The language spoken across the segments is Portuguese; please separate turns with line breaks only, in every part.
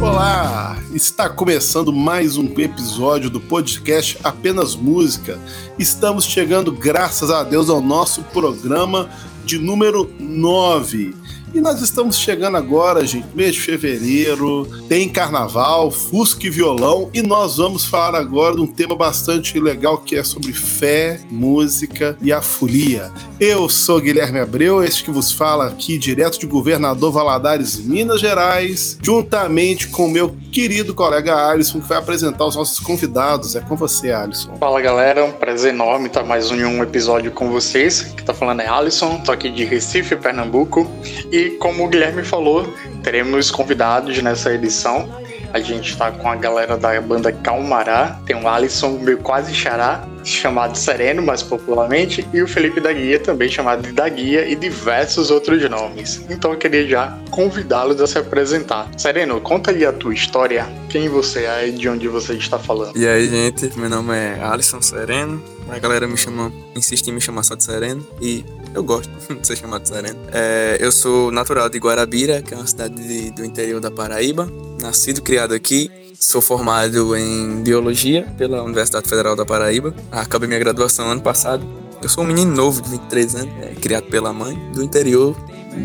Olá, está começando mais um episódio do podcast Apenas Música. Estamos chegando, graças a Deus, ao nosso programa de número 9. E nós estamos chegando agora, gente, mês de fevereiro, tem carnaval, fusca e violão, e nós vamos falar agora de um tema bastante legal que é sobre fé, música e a folia. Eu sou Guilherme Abreu, este que vos fala aqui direto de Governador Valadares, Minas Gerais, juntamente com meu querido colega Alisson, que vai apresentar os nossos convidados. É com você, Alisson.
Fala galera, um prazer enorme estar mais um, episódio com vocês. Que tá falando é Alisson, tô aqui de Recife, Pernambuco, e como o Guilherme falou, teremos convidados nessa edição. A gente está com a galera da banda Calmará, tem o Alisson, meu quase xará, chamado Sereno, mais popularmente, e o Felipe da Guia, também chamado de da Guia, e diversos outros nomes. Então eu queria já convidá-los a se apresentar. Sereno, conta aí a tua história, quem você é e de onde você está falando.
E aí, gente, meu nome é Alisson Sereno, a galera me chama, insiste em me chamar só de Sereno, e eu gosto de ser chamado de Sereno. É, eu sou natural de Guarabira, que é uma cidade de, do interior da Paraíba. Nascido criado aqui. Sou formado em Biologia pela Universidade Federal da Paraíba. Acabei minha graduação ano passado. Eu sou um menino novo, de 23 anos, é, criado pela mãe, do interior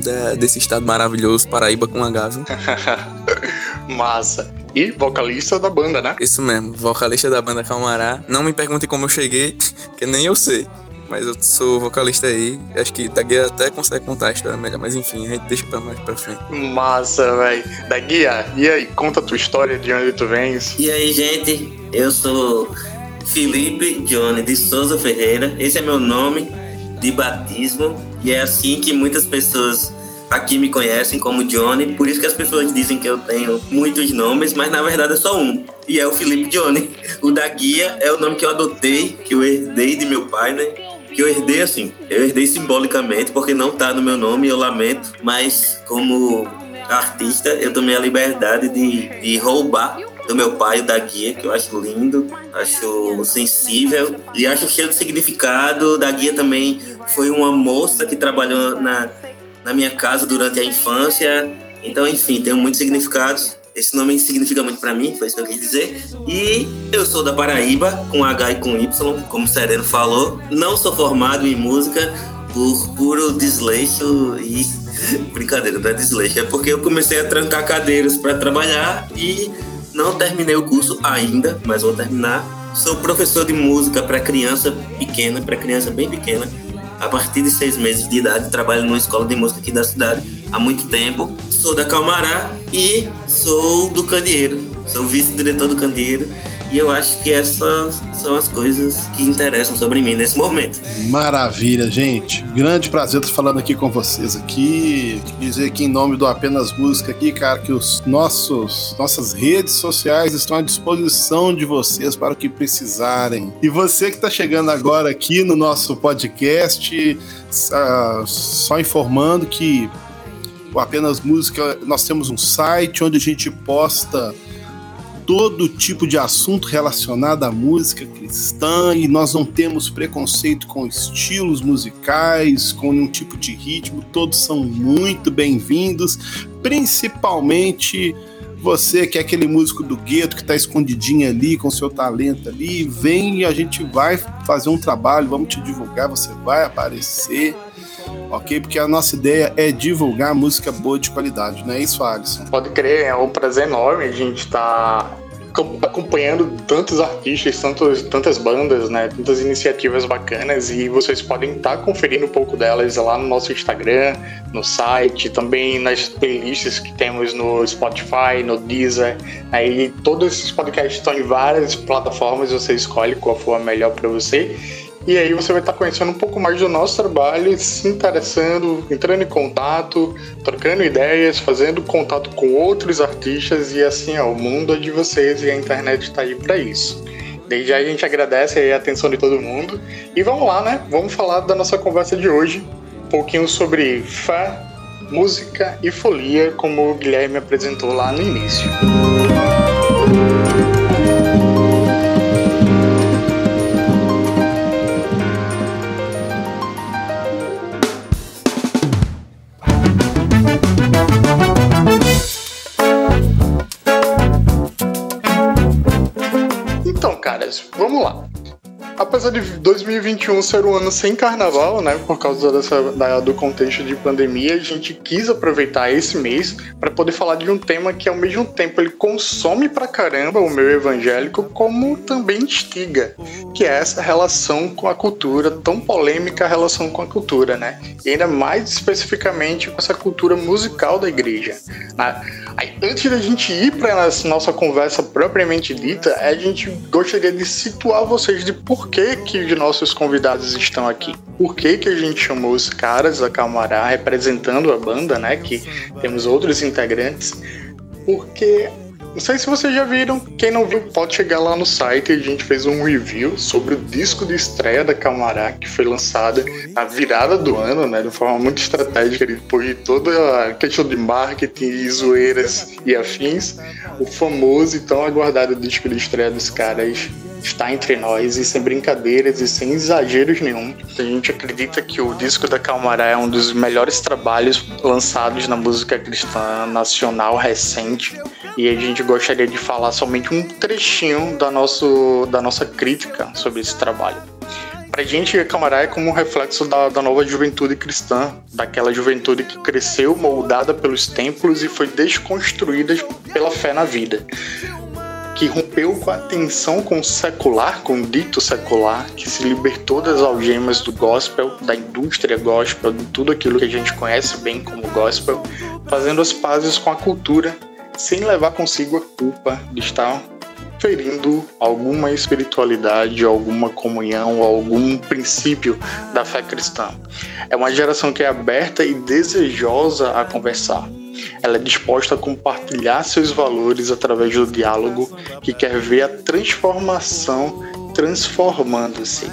da, desse estado maravilhoso, Paraíba com H.
Massa. E vocalista da banda, né?
Isso mesmo, vocalista da banda Calmará. Não me pergunte como eu cheguei, que nem eu sei mas eu sou vocalista aí. Acho que Daguia até consegue contar a história melhor, mas enfim, a gente deixa pra mais pra frente.
Massa, velho. Daguia, e aí, conta a tua história, de onde tu vens.
E aí, gente, eu sou Felipe Johnny de Souza Ferreira. Esse é meu nome de batismo e é assim que muitas pessoas aqui me conhecem como Johnny, por isso que as pessoas dizem que eu tenho muitos nomes, mas na verdade é só um, e é o Felipe Johnny. O da guia é o nome que eu adotei, que eu herdei de meu pai, né? que eu herdei assim. Eu herdei simbolicamente, porque não tá no meu nome, eu lamento, mas como artista, eu tomei a liberdade de, de roubar do meu pai, da guia, que eu acho lindo, acho sensível e acho cheio de significado. Da guia também foi uma moça que trabalhou na, na minha casa durante a infância. Então, enfim, tem muitos significados. Esse nome significa muito para mim, foi isso que eu quis dizer. E eu sou da Paraíba, com H e com Y, como o Sereno falou. Não sou formado em música por puro desleixo e. Brincadeira, não é desleixo, é porque eu comecei a trancar cadeiras para trabalhar e não terminei o curso ainda, mas vou terminar. Sou professor de música para criança pequena, para criança bem pequena a partir de seis meses de idade, trabalho numa escola de música aqui da cidade há muito tempo. Sou da Calmará e sou do Candeeiro. Sou vice-diretor do Candeeiro. E eu acho que essas são as coisas que interessam sobre mim nesse momento.
Maravilha, gente. Grande prazer estar falando aqui com vocês aqui. Dizer aqui em nome do Apenas Música aqui, cara, que os nossos nossas redes sociais estão à disposição de vocês para o que precisarem. E você que está chegando agora aqui no nosso podcast, uh, só informando que o Apenas Música, nós temos um site onde a gente posta todo tipo de assunto relacionado à música cristã e nós não temos preconceito com estilos musicais, com nenhum tipo de ritmo, todos são muito bem-vindos, principalmente você que é aquele músico do gueto que está escondidinho ali com seu talento ali, vem e a gente vai fazer um trabalho, vamos te divulgar, você vai aparecer ok? Porque a nossa ideia é divulgar música boa de qualidade, não é isso, Alisson?
Pode crer, é um prazer enorme a gente estar tá acompanhando tantos artistas, tantos, tantas bandas, né? Tantas iniciativas bacanas e vocês podem estar tá conferindo um pouco delas lá no nosso Instagram, no site, também nas playlists que temos no Spotify, no Deezer. Aí todos esses podcasts estão em várias plataformas, você escolhe qual for a melhor para você. E aí você vai estar conhecendo um pouco mais do nosso trabalho, se interessando, entrando em contato, trocando ideias, fazendo contato com outros artistas e assim, ó, o mundo é de vocês e a internet está aí para isso. Desde já a gente agradece a atenção de todo mundo e vamos lá, né? Vamos falar da nossa conversa de hoje, um pouquinho sobre fé, música e folia, como o Guilherme apresentou lá no início. vamos lá. Apesar de 2021 ser um ano sem carnaval, né, por causa dessa, da, do contexto de pandemia, a gente quis aproveitar esse mês para poder falar de um tema que ao mesmo tempo ele consome pra caramba o meu evangélico, como também instiga, que é essa relação com a cultura, tão polêmica a relação com a cultura, né? E ainda mais especificamente com essa cultura musical da igreja. Aí, antes da gente ir para nossa conversa propriamente dita, a gente gostaria de situar vocês de por que, que os nossos convidados estão aqui. Por que, que a gente chamou os caras da Camará representando a banda, né? Que temos outros integrantes. Porque não sei se vocês já viram. Quem não viu, pode chegar lá no site. A gente fez um review sobre o disco de estreia da Camará, que foi lançada na virada do ano, né? De forma muito estratégica, depois de toda a questão de marketing e zoeiras e afins. O famoso e tão aguardado disco de estreia dos caras está entre nós e sem brincadeiras e sem exageros nenhum. A gente acredita que o disco da Calmará é um dos melhores trabalhos lançados na música cristã nacional recente e a gente gostaria de falar somente um trechinho da, nosso, da nossa crítica sobre esse trabalho. Pra gente, Camará é como um reflexo da, da nova juventude cristã, daquela juventude que cresceu moldada pelos templos e foi desconstruída pela fé na vida que rompeu com a tensão com o secular, com o dito secular, que se libertou das algemas do gospel, da indústria gospel, de tudo aquilo que a gente conhece bem como gospel, fazendo as pazes com a cultura, sem levar consigo a culpa de estar ferindo alguma espiritualidade, alguma comunhão, algum princípio da fé cristã. É uma geração que é aberta e desejosa a conversar ela é disposta a compartilhar seus valores através do diálogo, que quer ver a transformação transformando-se.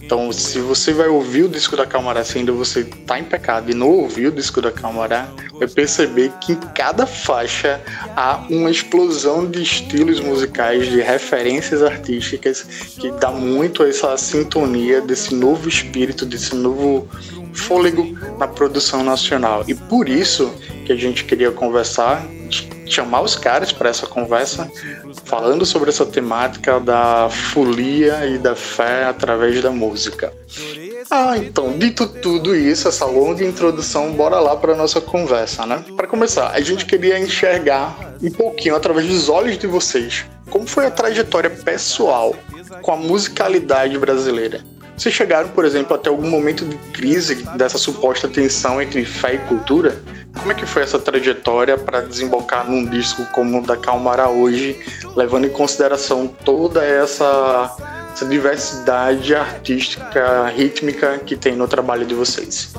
Então, se você vai ouvir o disco da Camará se ainda você está em pecado e não ouviu o disco da Camará, vai perceber que em cada faixa há uma explosão de estilos musicais, de referências artísticas que dá muito essa sintonia desse novo espírito, desse novo fôlego na produção nacional. E por isso que a gente queria conversar, chamar os caras para essa conversa, falando sobre essa temática da folia e da fé através da música. Ah, então, dito tudo isso, essa longa introdução, bora lá para nossa conversa, né? Para começar, a gente queria enxergar um pouquinho através dos olhos de vocês como foi a trajetória pessoal com a musicalidade brasileira. Vocês chegaram, por exemplo, até algum momento de crise dessa suposta tensão entre fé e cultura? Como é que foi essa trajetória para desembocar num disco como o da Calmará hoje, levando em consideração toda essa, essa diversidade artística, rítmica que tem no trabalho de vocês?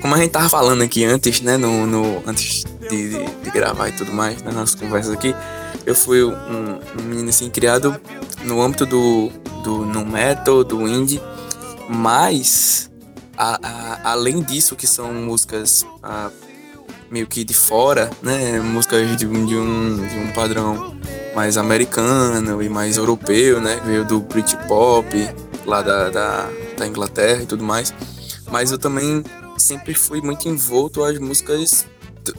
Como a gente tava falando aqui antes, né, no, no antes de, de, de, gravar e tudo mais, nas nossas conversas aqui, eu fui um, um menino assim criado no âmbito do, do no metal, do indie, mas a, a, além disso que são músicas a, meio que de fora, né, músicas de, de, um, de um padrão mais americano e mais europeu, né, veio do Britpop lá da, da, da Inglaterra e tudo mais, mas eu também sempre fui muito envolto às músicas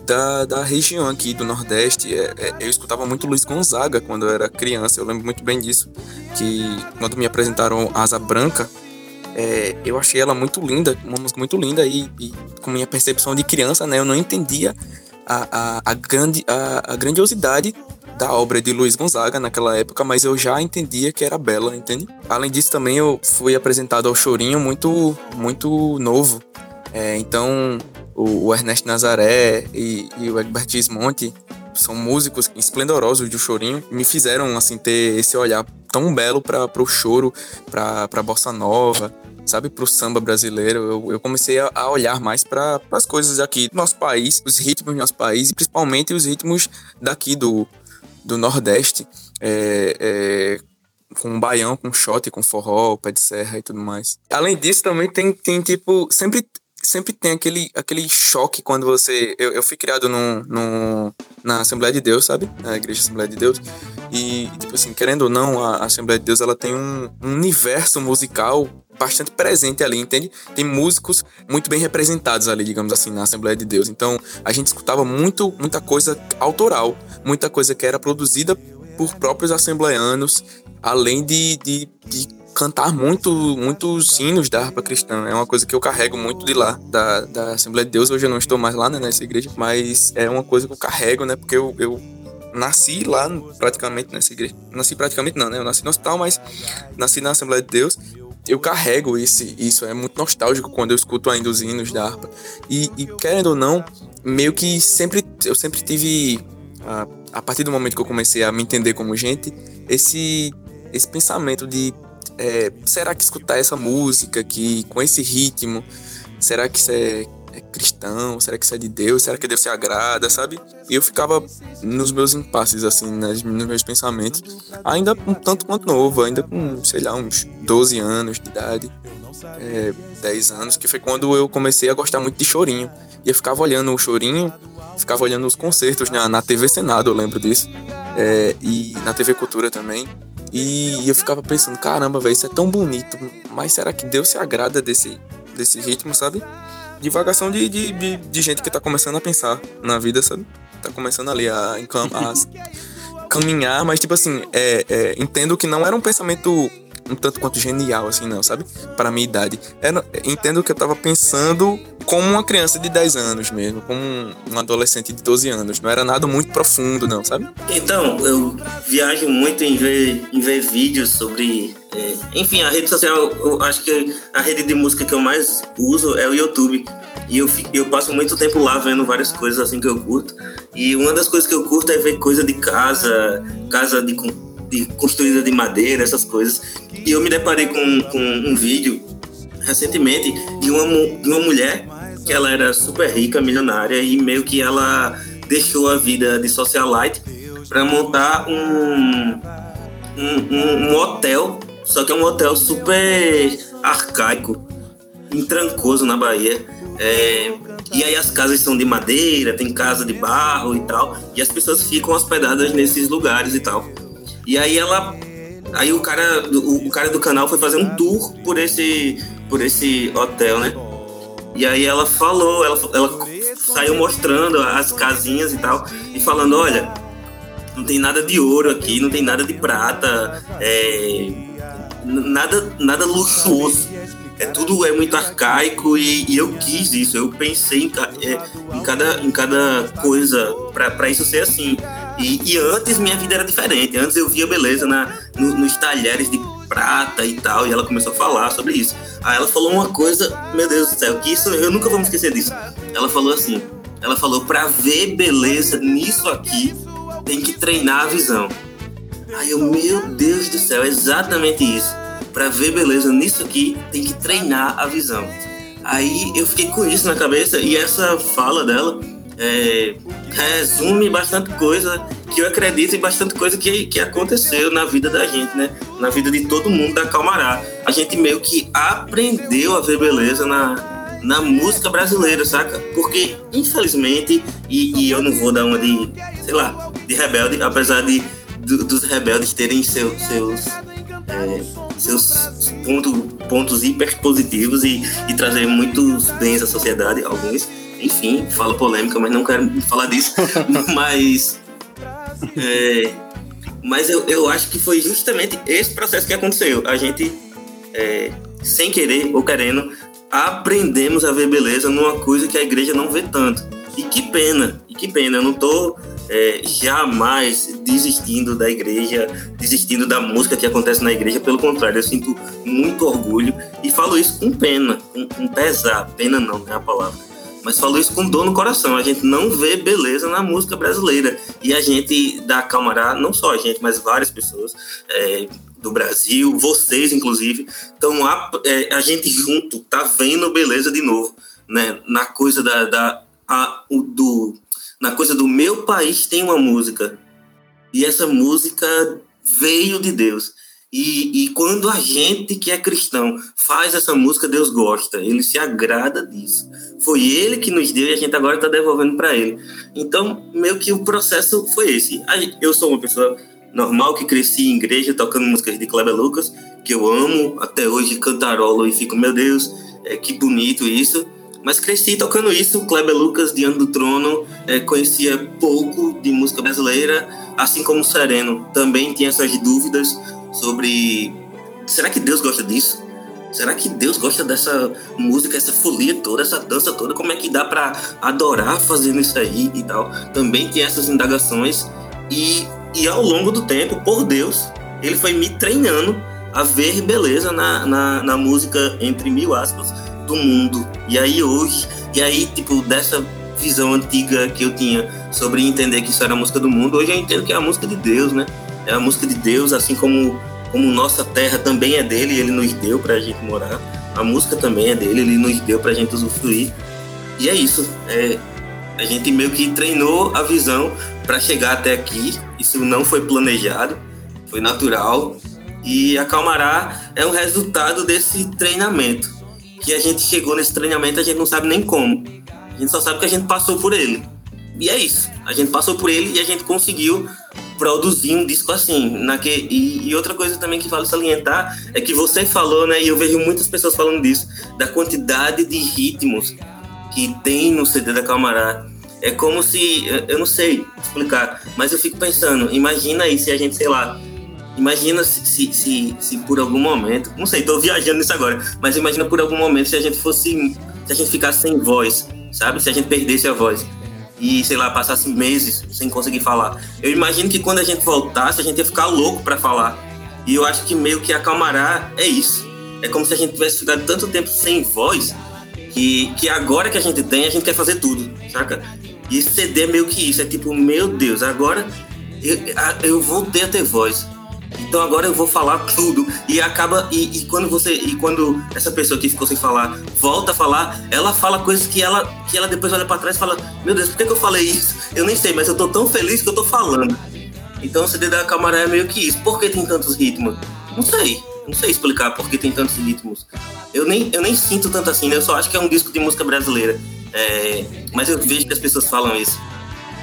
da, da região aqui do Nordeste. É, é, eu escutava muito Luiz Gonzaga quando eu era criança, eu lembro muito bem disso. Que quando me apresentaram Asa Branca, é, eu achei ela muito linda, uma música muito linda, e, e, com minha percepção de criança, né, eu não entendia a, a, a, grande, a, a grandiosidade da obra de Luiz Gonzaga naquela época, mas eu já entendia que era bela, entende? Além disso, também eu fui apresentado ao Chorinho muito, muito novo. É, então, o, o Ernesto Nazaré e, e o Egbert Gismonti são músicos esplendorosos do chorinho me fizeram assim ter esse olhar tão belo para o choro, para a bossa nova, sabe, para o samba brasileiro. Eu, eu comecei a, a olhar mais para as coisas aqui do nosso país, os ritmos do nosso país, e principalmente os ritmos daqui do, do Nordeste, é, é, com baião, com shot, com forró, pé de serra e tudo mais. Além disso, também tem, tem tipo, sempre sempre tem aquele, aquele choque quando você. Eu, eu fui criado num, num, na Assembleia de Deus, sabe? Na Igreja Assembleia de Deus. E, tipo assim, querendo ou não, a Assembleia de Deus ela tem um, um universo musical bastante presente ali, entende? Tem músicos muito bem representados ali, digamos assim, na Assembleia de Deus. Então, a gente escutava muito, muita coisa autoral, muita coisa que era produzida por próprios assembleanos, além de, de, de cantar muito, muitos hinos da harpa cristã. É uma coisa que eu carrego muito de lá, da, da Assembleia de Deus. Hoje eu não estou mais lá, né, nessa igreja, mas é uma coisa que eu carrego, né, porque eu, eu nasci lá praticamente nessa igreja. Nasci praticamente não, né? Eu nasci no hospital, mas nasci na Assembleia de Deus. Eu carrego esse, isso, é muito nostálgico quando eu escuto ainda os hinos da harpa. E, e querendo ou não, meio que sempre eu sempre tive a, a partir do momento que eu comecei a me entender como gente, esse esse pensamento de é, será que escutar essa música aqui com esse ritmo, será que isso é, é, cristão? Será que isso é de Deus? Será que Deus se agrada, sabe? E eu ficava nos meus impasses, assim, nos meus pensamentos, ainda um tanto quanto novo, ainda com, sei lá, uns 12 anos de idade, é, 10 anos, que foi quando eu comecei a gostar muito de chorinho. E eu ficava olhando o chorinho, ficava olhando os concertos na, na TV Senado, eu lembro disso. É, e na TV Cultura também. E eu ficava pensando, caramba, velho, isso é tão bonito, mas será que Deus se agrada desse, desse ritmo, sabe? Divagação de, de, de, de gente que tá começando a pensar na vida, sabe? Tá começando ali a, a caminhar, mas tipo assim, é, é, entendo que não era um pensamento um tanto quanto genial, assim, não, sabe? Para minha idade. Era, entendo que eu tava pensando como uma criança de 10 anos mesmo, como um adolescente de 12 anos. Não era nada muito profundo, não, sabe?
Então, eu viajo muito em ver, em ver vídeos sobre. É, enfim, a rede social, eu acho que a rede de música que eu mais uso é o YouTube. E eu, eu passo muito tempo lá vendo várias coisas assim que eu curto. E uma das coisas que eu curto é ver coisa de casa, casa de de, construída de madeira, essas coisas. E eu me deparei com, com um vídeo recentemente de uma, de uma mulher que ela era super rica, milionária, e meio que ela deixou a vida de socialite para montar um, um, um, hotel, só que é um hotel super arcaico, intrancoso na Bahia. É, e aí as casas são de madeira, tem casa de barro e tal, e as pessoas ficam hospedadas nesses lugares e tal. E aí ela. Aí o cara, o, o cara do canal foi fazer um tour por esse, por esse hotel, né? E aí ela falou, ela, ela saiu mostrando as casinhas e tal, e falando, olha, não tem nada de ouro aqui, não tem nada de prata, é, nada, nada luxuoso. É tudo é muito arcaico e, e eu quis isso. Eu pensei em, é, em cada, em cada coisa para isso ser assim. E, e, antes minha vida era diferente. Antes eu via beleza na, no, nos talheres de prata e tal. E ela começou a falar sobre isso. Aí ela falou uma coisa, meu Deus do céu, que isso eu nunca vou me esquecer disso. Ela falou assim: ela falou, pra ver beleza nisso aqui, tem que treinar a visão. Aí eu, meu Deus do céu, é exatamente isso. Pra ver beleza nisso aqui, tem que treinar a visão. Aí eu fiquei com isso na cabeça e essa fala dela é, resume bastante coisa que eu acredito e bastante coisa que, que aconteceu na vida da gente, né? Na vida de todo mundo da Calmará. A gente meio que aprendeu a ver beleza na, na música brasileira, saca? Porque, infelizmente, e, e eu não vou dar uma de, sei lá, de rebelde, apesar de do, dos rebeldes terem seu, seus. É, seus ponto, pontos hiper positivos e, e trazer muitos bens à sociedade, alguns enfim, fala polêmica, mas não quero falar disso. mas. É, mas eu, eu acho que foi justamente esse processo que aconteceu. A gente, é, sem querer ou querendo, aprendemos a ver beleza numa coisa que a igreja não vê tanto. E que pena, e que pena. Eu não tô é, jamais desistindo da igreja, desistindo da música que acontece na igreja. Pelo contrário, eu sinto muito orgulho e falo isso com pena, com, com pesar. Pena não é a palavra mas falou isso com dor no coração. A gente não vê beleza na música brasileira. E a gente da Camará, não só a gente, mas várias pessoas é, do Brasil, vocês inclusive, estão a, é, a gente junto tá vendo beleza de novo, né? Na coisa da, da a, o, do na coisa do meu país tem uma música e essa música veio de Deus. E, e quando a gente que é cristão faz essa música, Deus gosta, ele se agrada disso. Foi ele que nos deu e a gente agora está devolvendo para ele. Então, meio que o processo foi esse. Eu sou uma pessoa normal que cresci em igreja tocando músicas de Kleber Lucas, que eu amo até hoje, cantarolo e fico, meu Deus, é, que bonito isso. Mas cresci tocando isso, Kleber Lucas, Diante do Trono, é, conhecia pouco de música brasileira, assim como Sereno. Também tinha essas dúvidas sobre será que Deus gosta disso? Será que Deus gosta dessa música, essa folia toda, essa dança toda? Como é que dá para adorar fazendo isso aí e tal? Também tem essas indagações e, e ao longo do tempo, por Deus, ele foi me treinando a ver beleza na, na, na música, entre mil aspas, do mundo. E aí hoje, e aí, tipo, dessa visão antiga que eu tinha sobre entender que isso era a música do mundo, hoje eu entendo que é a música de Deus, né? É a música de Deus, assim como como nossa terra também é dele, ele nos deu para a gente morar. A música também é dele, ele nos deu para a gente usufruir. E é isso. É, a gente meio que treinou a visão para chegar até aqui. Isso não foi planejado, foi natural. E a Calmará é um resultado desse treinamento. Que a gente chegou nesse treinamento, a gente não sabe nem como. A gente só sabe que a gente passou por ele. E é isso. A gente passou por ele e a gente conseguiu produzir um disco assim. Naque, e, e, outra coisa também que vale salientar é que você falou, né, e eu vejo muitas pessoas falando disso, da quantidade de ritmos que tem no CD da Calmará. É como se, eu não sei explicar, mas eu fico pensando, imagina aí se a gente, sei lá, imagina se, se, se, se por algum momento, não sei, tô viajando nisso agora, mas imagina por algum momento se a gente fosse, se a gente ficasse sem voz, sabe? Se a gente perdesse a voz e, sei lá, passasse meses sem conseguir falar. Eu imagino que quando a gente voltasse, a gente ia ficar louco para falar. E eu acho que meio que acalmará é isso. É como se a gente tivesse ficado tanto tempo sem voz que, que agora que a gente tem, a gente quer fazer tudo, saca? E CD é meio que isso. É tipo, meu Deus, agora eu, eu voltei a ter voz. Então agora eu vou falar tudo e acaba e, e, quando você e quando essa pessoa que ficou sem falar volta a falar, ela fala coisas que ela que ela depois olha para trás e fala: "Meu Deus, por que, que, eu falei isso? Eu nem sei, mas eu tô tão feliz que eu tô falando". Então o CD da Camará é meio que isso. Por que tem tantos ritmos? Não sei. Não sei explicar por que tem tantos ritmos. Eu nem, eu nem sinto tanto assim, né? Eu só acho que é um disco de música brasileira. É, mas eu vejo que as pessoas falam isso.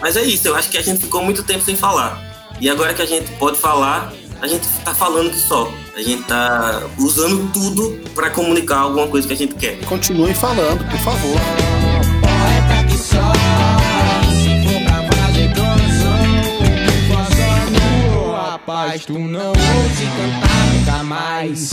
Mas é isso, eu acho que a gente ficou muito tempo sem falar. E agora que a gente pode falar, a gente tá falando que só. A gente tá usando tudo para comunicar alguma coisa que a gente quer.
Continue falando, por favor.
Poeta que só, se for pra fazer rapaz, tu não ouve cantar nunca mais.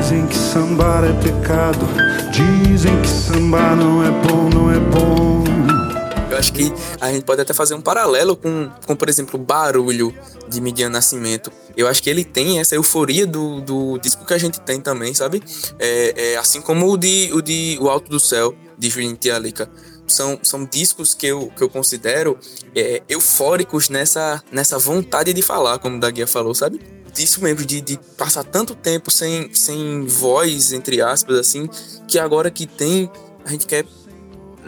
Dizem que sambar é pecado, dizem que sambar não é bom, não é bom.
Acho que a gente pode até fazer um paralelo com, com por exemplo, o barulho de Midian Nascimento. Eu acho que ele tem essa euforia do, do disco que a gente tem também, sabe? É, é assim como o de, o de O Alto do Céu, de Julian Tialica. São, são discos que eu, que eu considero é, eufóricos nessa, nessa vontade de falar, como o Daguia falou, sabe? disso mesmo, de, de passar tanto tempo sem, sem voz, entre aspas, assim, que agora que tem, a gente quer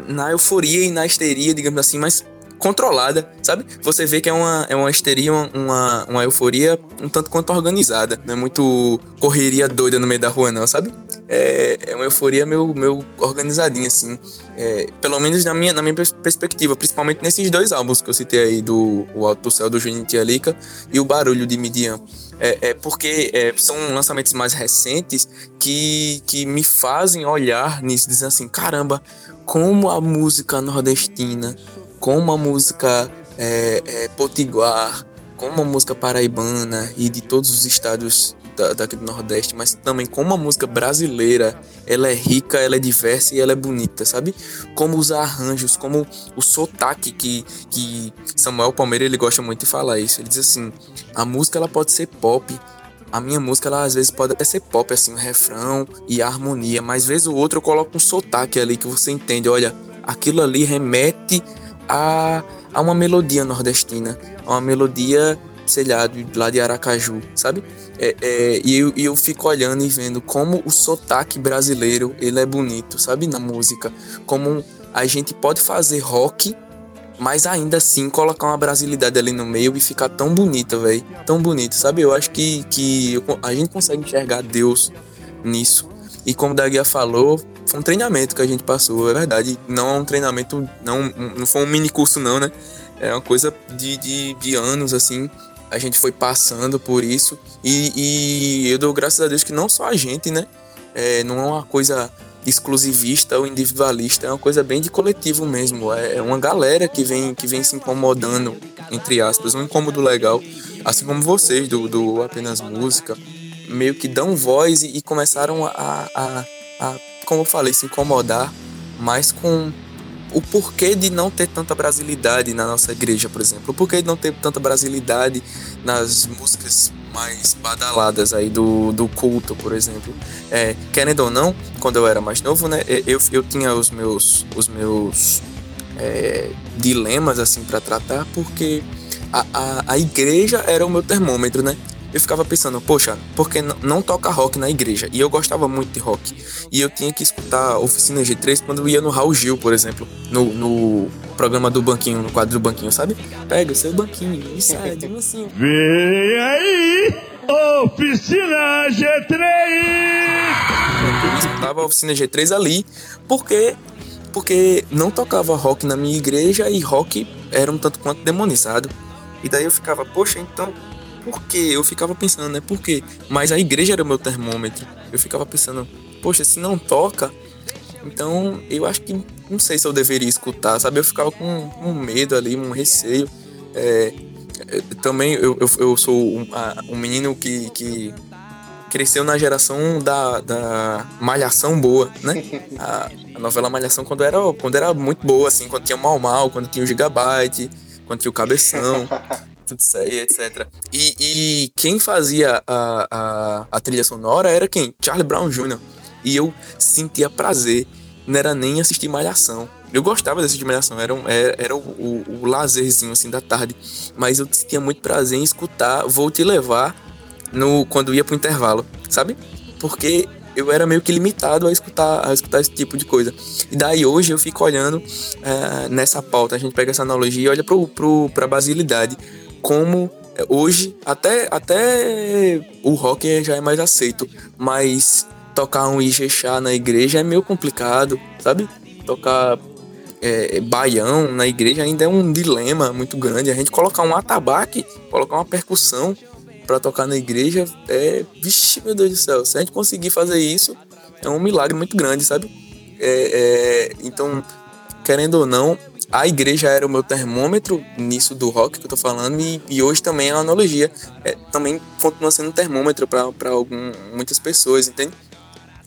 na euforia e na histeria, digamos assim, mas controlada, sabe? Você vê que é uma, é uma histeria, uma, uma euforia um tanto quanto organizada. Não é muito correria doida no meio da rua, não, sabe? É, é uma euforia meio, meio organizadinha, assim. É, pelo menos na minha, na minha perspectiva, principalmente nesses dois álbuns que eu citei aí, do O Alto do Céu, do Juninho Tialica e o Barulho de Midian. É, é porque é, são lançamentos mais recentes que, que me fazem olhar nisso, dizer assim, caramba, como a música nordestina como a música é, é, potiguar, como a música paraibana e de todos os estados da, daqui do Nordeste, mas também como a música brasileira, ela é rica, ela é diversa e ela é bonita, sabe? Como os arranjos, como o sotaque que, que Samuel Palmeira ele gosta muito de falar isso. Ele diz assim: a música ela pode ser pop, a minha música, ela às vezes pode até ser pop, assim, o refrão e a harmonia, mas vez ou outro eu coloco um sotaque ali que você entende, olha, aquilo ali remete a, a uma melodia nordestina, a uma melodia, sei lá, de, lá de Aracaju, sabe? É, é, e, eu, e eu fico olhando e vendo como o sotaque brasileiro ele é bonito, sabe? Na música. Como a gente pode fazer rock mas ainda assim colocar uma brasilidade ali no meio e ficar tão bonita, velho. Tão bonito, sabe? Eu acho que, que a gente consegue enxergar Deus nisso. E como o Daguia falou, foi um treinamento que a gente passou, é verdade. Não é um treinamento, não, não foi um mini curso, não, né? É uma coisa de, de, de anos, assim. A gente foi passando por isso. E, e eu dou graças a Deus que não só a gente, né? É, não é uma coisa exclusivista ou individualista, é uma coisa bem de coletivo mesmo. É, é uma galera que vem, que vem se incomodando, entre aspas, um incômodo legal, assim como vocês do, do Apenas Música, meio que dão voz e, e começaram a, a, a, como eu falei, se incomodar mais com o porquê de não ter tanta brasilidade na nossa igreja, por exemplo. O porquê de não ter tanta brasilidade nas músicas mais badaladas aí do, do culto, por exemplo. É, querendo ou não, quando eu era mais novo, né, eu, eu tinha os meus, os meus é, dilemas assim para tratar, porque a, a, a igreja era o meu termômetro, né? Eu ficava pensando, poxa, porque não toca rock na igreja? E eu gostava muito de rock. E eu tinha que escutar Oficina G3 quando eu ia no Raul Gil, por exemplo, no, no programa do banquinho, no quadro do banquinho, sabe? Pega o seu banquinho e sai, assim.
Vem aí, Oficina G3!
Eu escutava a Oficina G3 ali, porque porque não tocava rock na minha igreja e rock era um tanto quanto demonizado. E daí eu ficava, poxa, então por quê? Eu ficava pensando, né? Por quê? Mas a igreja era o meu termômetro. Eu ficava pensando, poxa, se não toca, então eu acho que não sei se eu deveria escutar, sabe? Eu ficava com um medo ali, um receio. É, é, também eu, eu, eu sou um, um, menino que, que cresceu na geração da, da Malhação boa, né? A, a, novela Malhação quando era, quando era muito boa, assim, quando tinha Mal Mal, quando tinha o Gigabyte, quando tinha o Cabeção aí, etc. E, e quem fazia a, a, a, trilha sonora era quem? Charlie Brown Jr. E eu sentia prazer, não era nem assistir Malhação. Eu gostava de assistir Malhação, era, um, era, era o, o, o, lazerzinho assim da tarde. Mas eu sentia muito prazer em escutar Vou Te Levar no, quando ia pro intervalo, sabe? Porque eu era meio que limitado a escutar, a escutar esse tipo de coisa. E daí hoje eu fico olhando é, nessa pauta, a gente pega essa analogia e olha pro, pro, pra basilidade como hoje até, até o rock já é mais aceito, mas tocar um Ijexá na igreja é meio complicado, sabe? Tocar é, baião na igreja ainda é um dilema muito grande. A gente colocar um atabaque, colocar uma percussão para tocar na igreja é. Vixe, meu Deus do céu. Se a gente conseguir fazer isso, é um milagre muito grande, sabe? É, é, então, querendo ou não, a igreja era o meu termômetro nisso do rock que eu tô falando e, e hoje também é uma analogia. É, também continua sendo um termômetro para muitas pessoas, entende?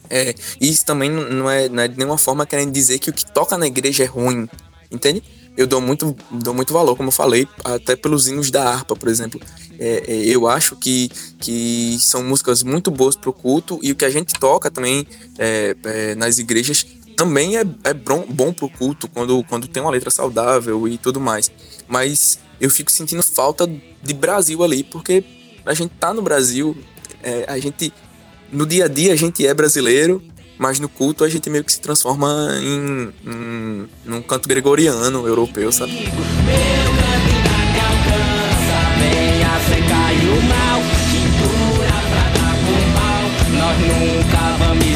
É, isso também não é, não é de nenhuma forma querendo dizer que o que toca na igreja é ruim, entende? Eu dou muito, dou muito valor, como eu falei, até pelos hinos da harpa, por exemplo. É, é, eu acho que, que são músicas muito boas pro culto e o que a gente toca também é, é nas igrejas também é, é bom, bom pro culto quando, quando tem uma letra saudável e tudo mais. Mas eu fico sentindo falta de Brasil ali, porque a gente tá no Brasil, é, a gente. No dia a dia a gente é brasileiro, mas no culto a gente meio que se transforma em, em num canto gregoriano europeu, sabe? Nós nunca vamos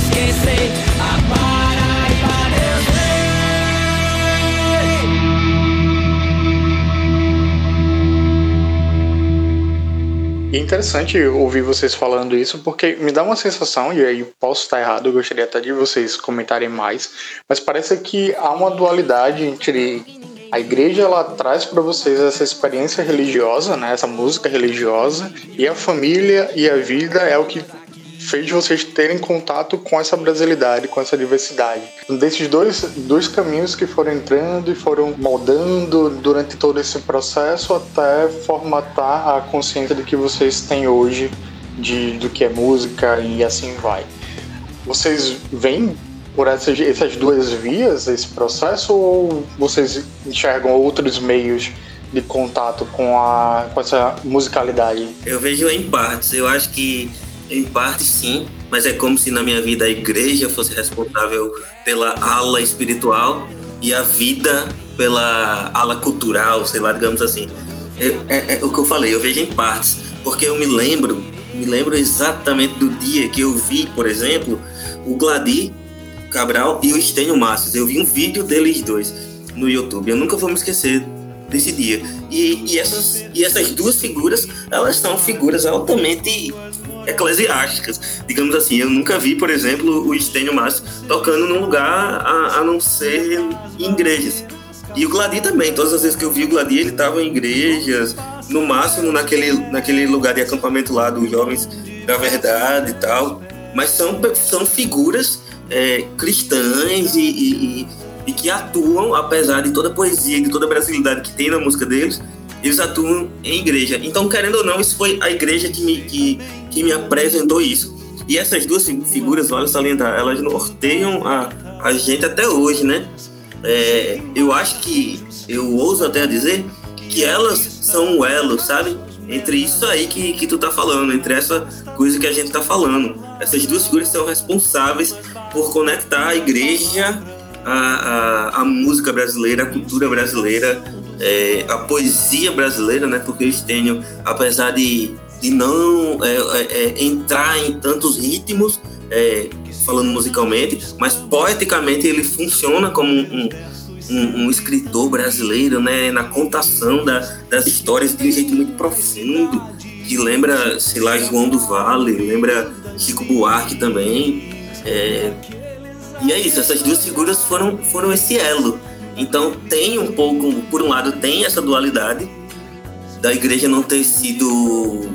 É interessante ouvir vocês falando isso, porque me dá uma sensação, e aí posso estar errado, eu gostaria até de vocês comentarem mais, mas parece que há uma dualidade entre a igreja ela traz para vocês essa experiência religiosa, né, essa música religiosa, e a família e a vida é o que fez vocês terem contato com essa brasilidade, com essa diversidade. Desses dois, dois caminhos que foram entrando e foram moldando durante todo esse processo até formatar a consciência de que vocês têm hoje de, do que é música e assim vai. Vocês veem por essas, essas duas vias esse processo ou vocês enxergam outros meios de contato com, a, com essa musicalidade?
Eu vejo em partes. Eu acho que em parte, sim, mas é como se na minha vida a igreja fosse responsável pela ala espiritual e a vida pela ala cultural, sei lá, digamos assim. É, é, é o que eu falei, eu vejo em partes, porque eu me lembro, me lembro exatamente do dia que eu vi, por exemplo, o Gladir Cabral e o Estênio Macios. Eu vi um vídeo deles dois no YouTube. Eu nunca vou me esquecer desse dia. E, e, essas, e essas duas figuras, elas são figuras altamente eclesiásticas, digamos assim. Eu nunca vi, por exemplo, o Estênio Márcio tocando num lugar a, a não ser em igrejas. E o Gladir também, todas as vezes que eu vi o Gladir, ele estava em igrejas, no máximo naquele, naquele lugar de acampamento lá dos Jovens da Verdade e tal. Mas são, são figuras é, cristãs e, e, e, que atuam, apesar de toda a poesia, de toda a brasilidade que tem na música deles, eles atuam em igreja. Então, querendo ou não, isso foi a igreja que me, que, que me apresentou isso. E essas duas figuras, vale salientar, elas norteiam a, a gente até hoje, né? É, eu acho que, eu ouso até dizer, que elas são um elo, sabe? Entre isso aí que, que tu tá falando, entre essa coisa que a gente tá falando. Essas duas figuras são responsáveis por conectar a igreja, a, a, a música brasileira, a cultura brasileira, é, a poesia brasileira, né? Porque o Estênio, apesar de, de não é, é, é, entrar em tantos ritmos, é, falando musicalmente, mas poeticamente ele funciona como um, um, um escritor brasileiro, né? Na contação da, das histórias de um jeito muito profundo, que lembra, sei lá, João do Vale, lembra Chico Buarque também. É, e é isso, essas duas figuras foram, foram esse elo então tem um pouco, por um lado, tem essa dualidade da igreja não ter sido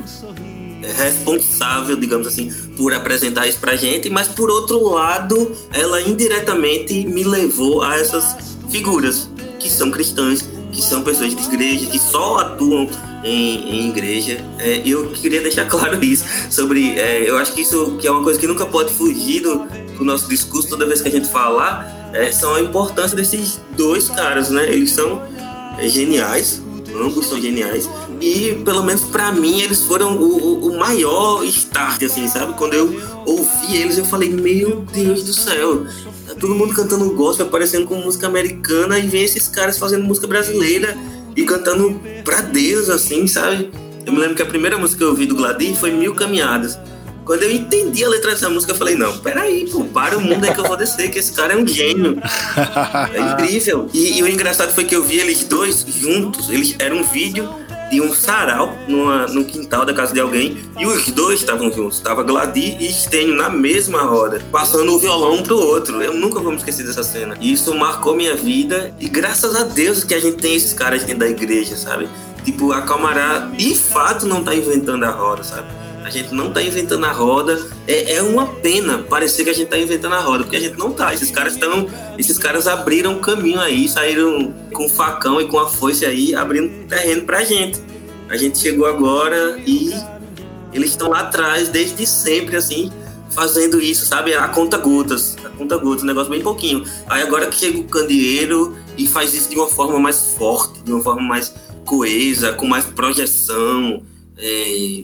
responsável, digamos assim, por apresentar isso pra gente, mas por outro lado, ela indiretamente me levou a essas figuras que são cristãs, que são pessoas de igreja, que só atuam em, em igreja. É, eu queria deixar claro isso sobre, é, eu acho que isso que é uma coisa que nunca pode fugir do, do nosso discurso toda vez que a gente falar é, são a importância desses dois caras, né? Eles são é, geniais, ambos são geniais. E, pelo menos para mim, eles foram o, o, maior start, assim, sabe? Quando eu ouvi eles, eu falei, meu Deus do céu, tá todo mundo cantando gospel, aparecendo com música americana, e vem esses caras fazendo música brasileira e cantando pra Deus, assim, sabe? Eu me lembro que a primeira música que eu ouvi do Gladir foi Mil Caminhadas. Quando eu entendi a letra dessa música, eu falei, não, peraí, pô, para o mundo aí que eu vou descer, que esse cara é um gênio. É incrível. E, e, o engraçado foi que eu vi eles dois juntos, eles era um vídeo de um sarau numa, no quintal da casa de alguém, e os dois estavam juntos. Tava Gladir e Stênio na mesma roda, passando o violão pro outro. Eu nunca vou me esquecer dessa cena. E isso marcou minha vida, e graças a Deus que a gente tem esses caras dentro da igreja, sabe? Tipo, a Camará de fato não tá inventando a roda, sabe? A gente não está inventando a roda. É, é uma pena parecer que a gente está inventando a roda, porque a gente não tá. Esses caras estão. Esses caras abriram caminho aí, saíram com facão e com a foice aí, abrindo terreno pra gente. A gente chegou agora e eles estão lá atrás desde sempre, assim, fazendo isso, sabe? A conta gotas. A conta gotas, um negócio bem pouquinho. Aí agora que chega o candeeiro e faz isso de uma forma mais forte, de uma forma mais coesa, com mais projeção. É,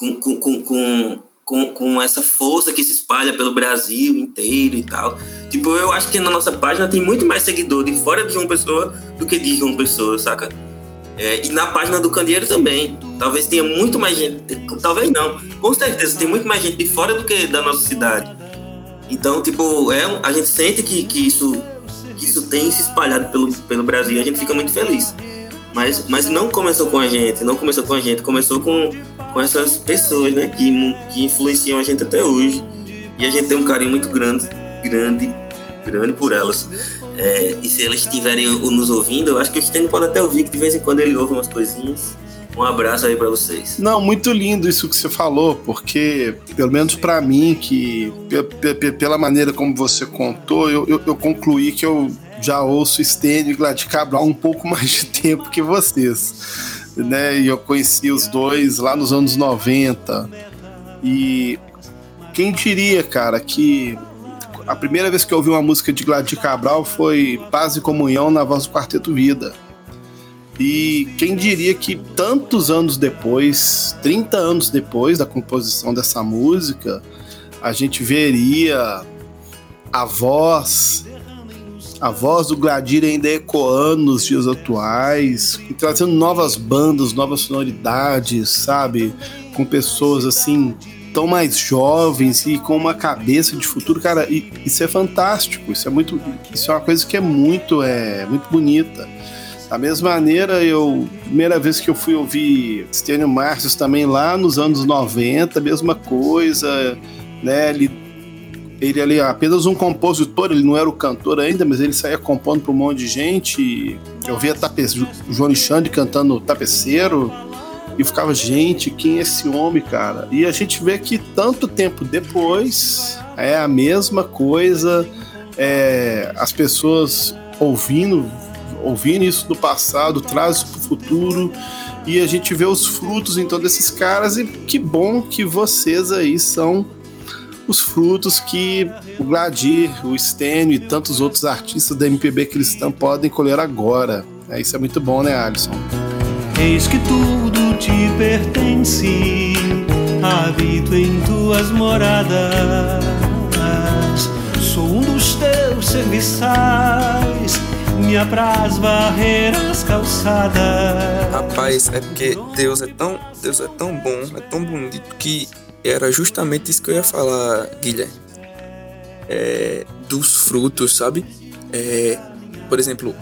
com, com, com, com, com essa força que se espalha pelo Brasil inteiro e tal. Tipo, eu acho que na nossa página tem muito mais seguidor de fora de João Pessoa do que de João Pessoa, saca? É, e na página do Candeeiro também. Talvez tenha muito mais gente. Talvez não. Com certeza tem muito mais gente de fora do que da nossa cidade. Então, tipo, é, a gente sente que, que, isso, que isso tem se espalhado pelo, pelo Brasil a gente fica muito feliz. Mas, mas não começou com a gente, não começou com a gente, começou com, com essas pessoas, né, que, que influenciam a gente até hoje. E a gente tem um carinho muito grande, grande, grande por elas. É, e se elas estiverem nos ouvindo, eu acho que o Stênio pode até ouvir, que de vez em quando ele ouve umas coisinhas. Um abraço aí para vocês.
Não, muito lindo isso que você falou, porque, pelo menos para mim, que pela maneira como você contou, eu, eu, eu concluí que eu já ouço Stênio e Glad Cabral um pouco mais de tempo que vocês. Né? E eu conheci os dois lá nos anos 90. E quem diria, cara, que a primeira vez que eu ouvi uma música de Gladys Cabral foi Paz e Comunhão na voz do Quarteto Vida. E quem diria que tantos anos depois, 30 anos depois da composição dessa música, a gente veria a voz a voz do Gladir ainda ecoando nos dias atuais, trazendo novas bandas, novas sonoridades, sabe? Com pessoas assim tão mais jovens e com uma cabeça de futuro, cara, isso é fantástico. Isso é muito, isso é uma coisa que é muito, é muito bonita. Da mesma maneira, eu primeira vez que eu fui ouvir Stênio Márcios também lá nos anos 90, mesma coisa, né? Ele ele ali apenas um compositor, ele não era o cantor ainda, mas ele saía compondo para um monte de gente. Eu via tape... o Johnny Xande cantando tapeceiro e ficava, gente, quem é esse homem, cara? E a gente vê que tanto tempo depois é a mesma coisa, é, as pessoas ouvindo, ouvindo isso do passado, traz isso pro futuro e a gente vê os frutos então desses caras e que bom que vocês aí são os frutos que o Gladir, o Stênio e tantos outros artistas da MPB cristã podem colher agora. É, isso é muito bom, né, Alisson?
Eis que tudo te pertence, habito em tuas moradas. Sou um dos teus serviçais, me apraz varrer as calçadas.
Rapaz, é porque Deus é tão, Deus é tão bom, é tão bonito que era justamente isso que eu ia falar, Guilherme. É, dos frutos, sabe? É, por exemplo,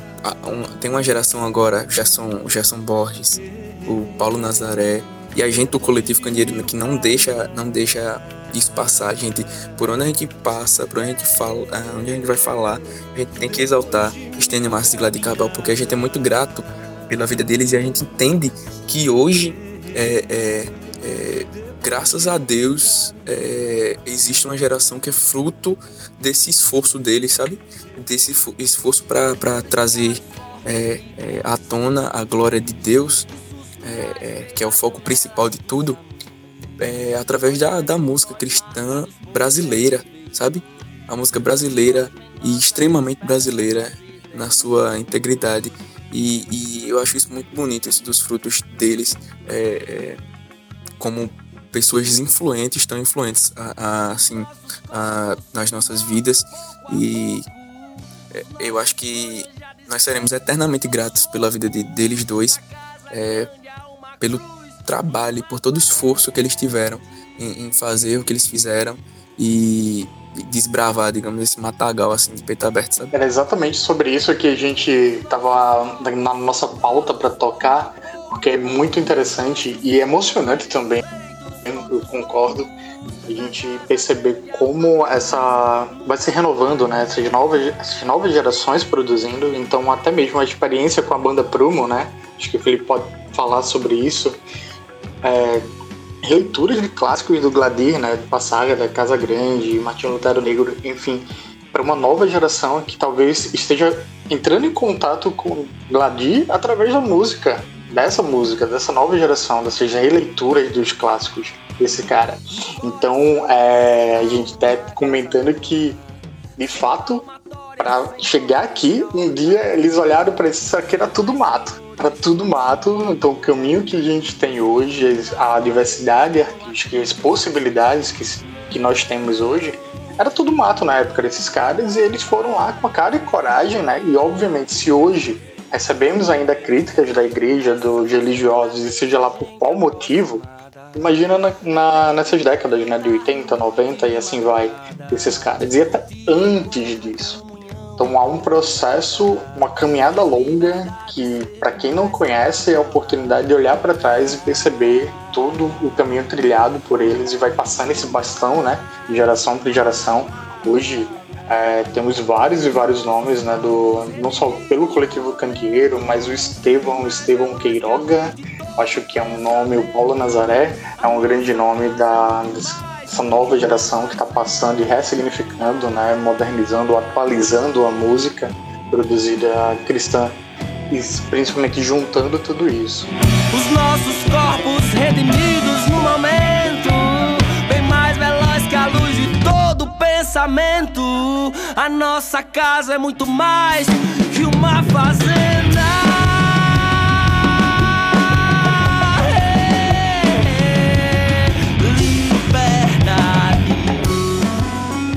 um, tem uma geração agora, Gerson, o Gerson Borges, o Paulo Nazaré, e a gente do coletivo Candeeiro que não deixa, não deixa isso passar, gente. Por onde a gente passa, por onde a gente fala, ah, onde a gente vai falar, a gente tem que exaltar Estênio Márcio de Gladys Cabral, porque a gente é muito grato pela vida deles e a gente entende que hoje é, é, é graças a Deus, é, existe uma geração que é fruto desse esforço dele, sabe? Desse esforço para trazer é, é, à tona a glória de Deus, é, é, que é o foco principal de tudo, é, através da, da música cristã brasileira, sabe? A música brasileira e extremamente brasileira na sua integridade. E, e eu acho isso muito bonito, isso dos frutos deles, como pessoas influentes, tão influentes a, a, assim, a, nas nossas vidas e é, eu acho que nós seremos eternamente gratos pela vida de, deles dois, é, pelo trabalho, por todo o esforço que eles tiveram em, em fazer o que eles fizeram e desbravar, digamos, esse matagal assim de peito aberto, sabe?
Era exatamente sobre isso que a gente tava na nossa pauta para tocar, porque é muito interessante e emocionante também eu concordo. A gente perceber como essa vai se renovando, né? Essas novas, essas novas gerações produzindo. Então, até mesmo a experiência com a banda Prumo, né? Acho que o Felipe pode falar sobre isso. É, releituras de clássicos do Gladir, né? Passaga, da Casa Grande, Martinho Lutero Negro, enfim, para uma nova geração que talvez esteja entrando em contato com Gladir através da música, dessa música, dessa nova geração, dessas releituras dos clássicos desse cara. Então, é, a gente tá comentando que, de fato, para chegar aqui, um dia eles olharam para isso, aqui era tudo mato. Era tudo mato, então o caminho que a gente tem hoje, a diversidade artística as possibilidades que, que nós temos hoje, era tudo mato na época desses caras e eles foram lá com a cara e coragem, né? E obviamente, se hoje recebemos ainda críticas da igreja, dos religiosos, e seja lá por qual motivo, imagina na, na, nessas décadas, né, de 80, 90 e assim vai, esses caras, e até antes disso. Então há um processo, uma caminhada longa que, para quem não conhece, é a oportunidade de olhar para trás e perceber todo o caminho trilhado por eles e vai passando esse bastão, né, de geração para geração. Hoje é, temos vários e vários nomes, né, do, não só pelo coletivo Candeeiro, mas o Estevão, Estevão Queiroga, acho que é um nome, o Paulo Nazaré é um grande nome da, dessa nova geração que está passando e ressignificando, né, modernizando, atualizando a música produzida cristã e principalmente juntando tudo isso.
Os nossos corpos redimidos no momento, pensamento. A nossa casa é muito mais que uma fazenda.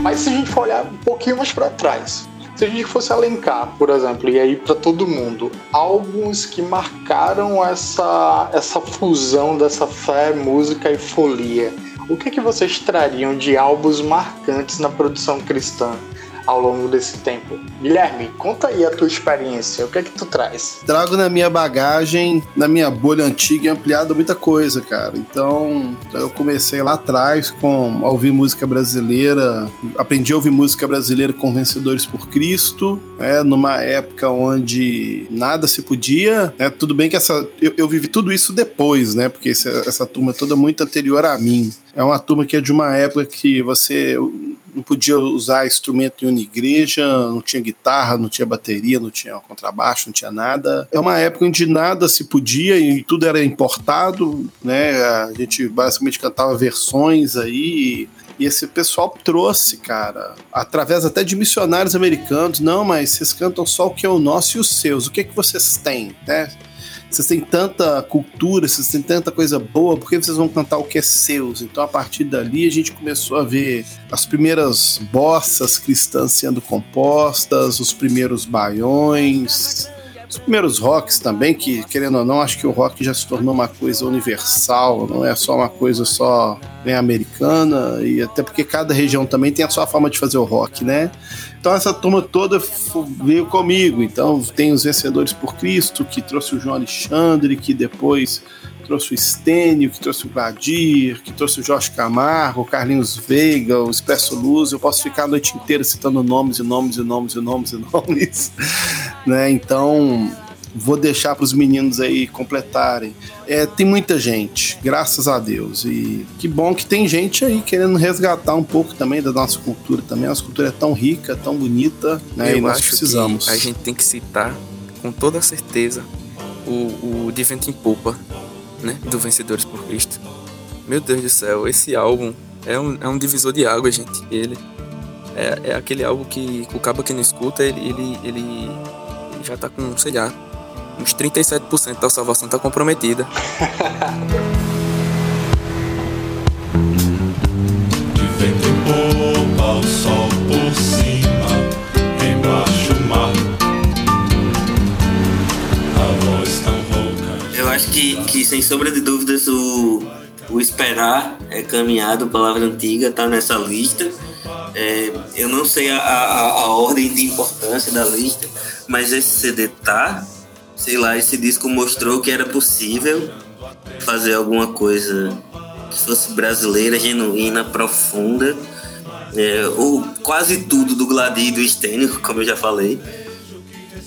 Mas se a gente for olhar um pouquinho mais para trás, Se a gente fosse alencar, por exemplo, e aí para todo mundo, álbuns que marcaram essa, essa fusão dessa fé, música e folia, o que, que vocês trariam de álbuns marcantes na produção cristã? Ao longo desse tempo. Guilherme, conta aí a tua experiência, o que é que tu traz?
Trago na minha bagagem, na minha bolha antiga e ampliado muita coisa, cara. Então, eu comecei lá atrás com a ouvir música brasileira, aprendi a ouvir música brasileira com Vencedores por Cristo, né, numa época onde nada se podia, né, tudo bem que essa eu, eu vivi tudo isso depois, né, porque essa, essa turma é toda muito anterior a mim. É uma turma que é de uma época que você não podia usar instrumento em uma igreja, não tinha guitarra, não tinha bateria, não tinha contrabaixo, não tinha nada. É uma época onde nada se podia e tudo era importado, né? A gente basicamente cantava versões aí. E esse pessoal trouxe, cara, através até de missionários americanos, não, mas vocês cantam só o que é o nosso e os seus. O que é que vocês têm, né? Vocês têm tanta cultura, vocês têm tanta coisa boa, por que vocês vão cantar o que é seus? Então, a partir dali, a gente começou a ver as primeiras bossas cristãs sendo compostas, os primeiros baiões, os primeiros rocks também, que, querendo ou não, acho que o rock já se tornou uma coisa universal, não é só uma coisa só né, americana, e até porque cada região também tem a sua forma de fazer o rock, né? Então essa turma toda veio comigo. Então tem os Vencedores por Cristo, que trouxe o João Alexandre, que depois trouxe o Stênio, que trouxe o Gladir, que trouxe o Jorge Camargo, o Carlinhos Veiga, o Expresso Luz. Eu posso ficar a noite inteira citando nomes e nomes e nomes e nomes e nomes. né? Então vou deixar para os meninos aí completarem. É, tem muita gente, graças a Deus. E que bom que tem gente aí querendo resgatar um pouco também da nossa cultura também. A nossa cultura é tão rica, tão bonita, né?
Eu
e nós precisamos.
a gente tem que citar com toda certeza o, o De Vento em Popa, né? Do Vencedores por Cristo. Meu Deus do céu, esse álbum é um, é um divisor de água, gente. Ele é, é aquele álbum que o cabo que não escuta, ele, ele, ele, já tá com, sei lá, uns 37% da salvação está comprometida.
De vento em sol
que, que sem sombra de dúvidas, o, o Esperar é caminhado, palavra antiga, tá nessa lista. É, eu não sei a, a, a ordem de importância da lista, mas esse CD tá. Sei lá, esse disco mostrou que era possível fazer alguma coisa que fosse brasileira, genuína, profunda. É, ou quase tudo do Gladio e do Stênio, como eu já falei.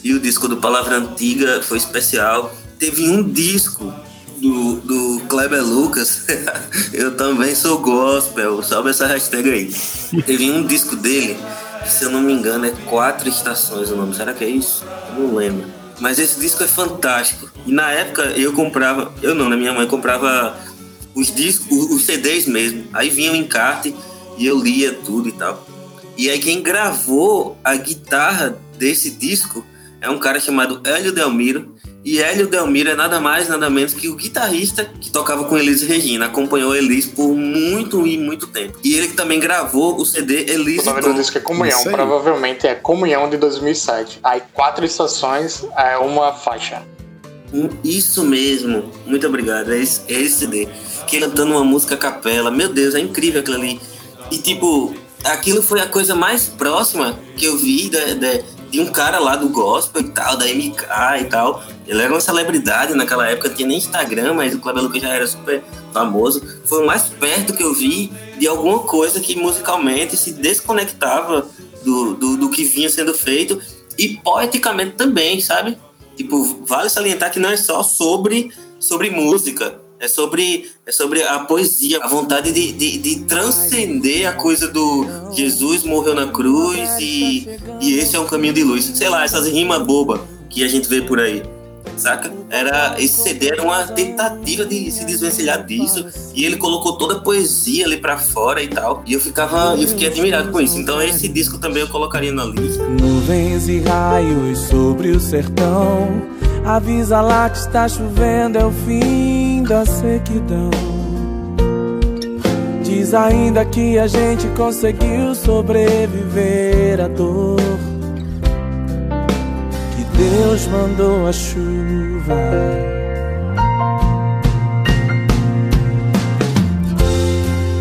E o disco do Palavra Antiga foi especial. Teve um disco do, do Kleber Lucas. eu também sou gospel, sobe essa hashtag aí. Teve um disco dele, se eu não me engano, é Quatro Estações o nome. Será que é isso? Eu não lembro. Mas esse disco é fantástico. E na época eu comprava, eu não, né? Minha mãe comprava os discos, os, CDs mesmo. Aí vinha o encarte e eu lia tudo e tal. E aí quem gravou a guitarra desse disco é um cara chamado Hélio Delmiro. E Hélio Delmiro é nada mais, nada menos que o guitarrista que tocava com Elis Regina. Acompanhou Elis por muito e muito tempo. E ele que também gravou o CD Elis
O nome do disco é Comunhão, provavelmente é Comunhão de 2007. Aí quatro estações é uma faixa.
Isso mesmo. Muito obrigado. É esse, é esse CD. Que ele cantando uma música a capela. Meu Deus, é incrível aquilo ali. E tipo, aquilo foi a coisa mais próxima que eu vi da- da- de um cara lá do gospel e tal, da MK e tal. Ele era uma celebridade naquela época, tinha nem Instagram, mas o Kleber Lucas já era super famoso. Foi o mais perto que eu vi de alguma coisa que musicalmente se desconectava do, do, do que vinha sendo feito e poeticamente também, sabe? Tipo, vale salientar que não é só sobre, sobre música. É sobre, é sobre a poesia, a vontade de, de, de transcender a coisa do Jesus morreu na cruz e, e esse é um caminho de luz. Sei lá, essas rimas bobas que a gente vê por aí. Saca? Era, esse CD era uma tentativa de se desvencilhar disso. E ele colocou toda a poesia ali pra fora e tal. E eu ficava, eu fiquei admirado com isso. Então esse disco também eu colocaria na lista.
Nuvens e raios sobre o sertão. Avisa lá que está chovendo, é o fim da sequidão. Diz ainda que a gente conseguiu sobreviver à dor. Deus mandou a chuva.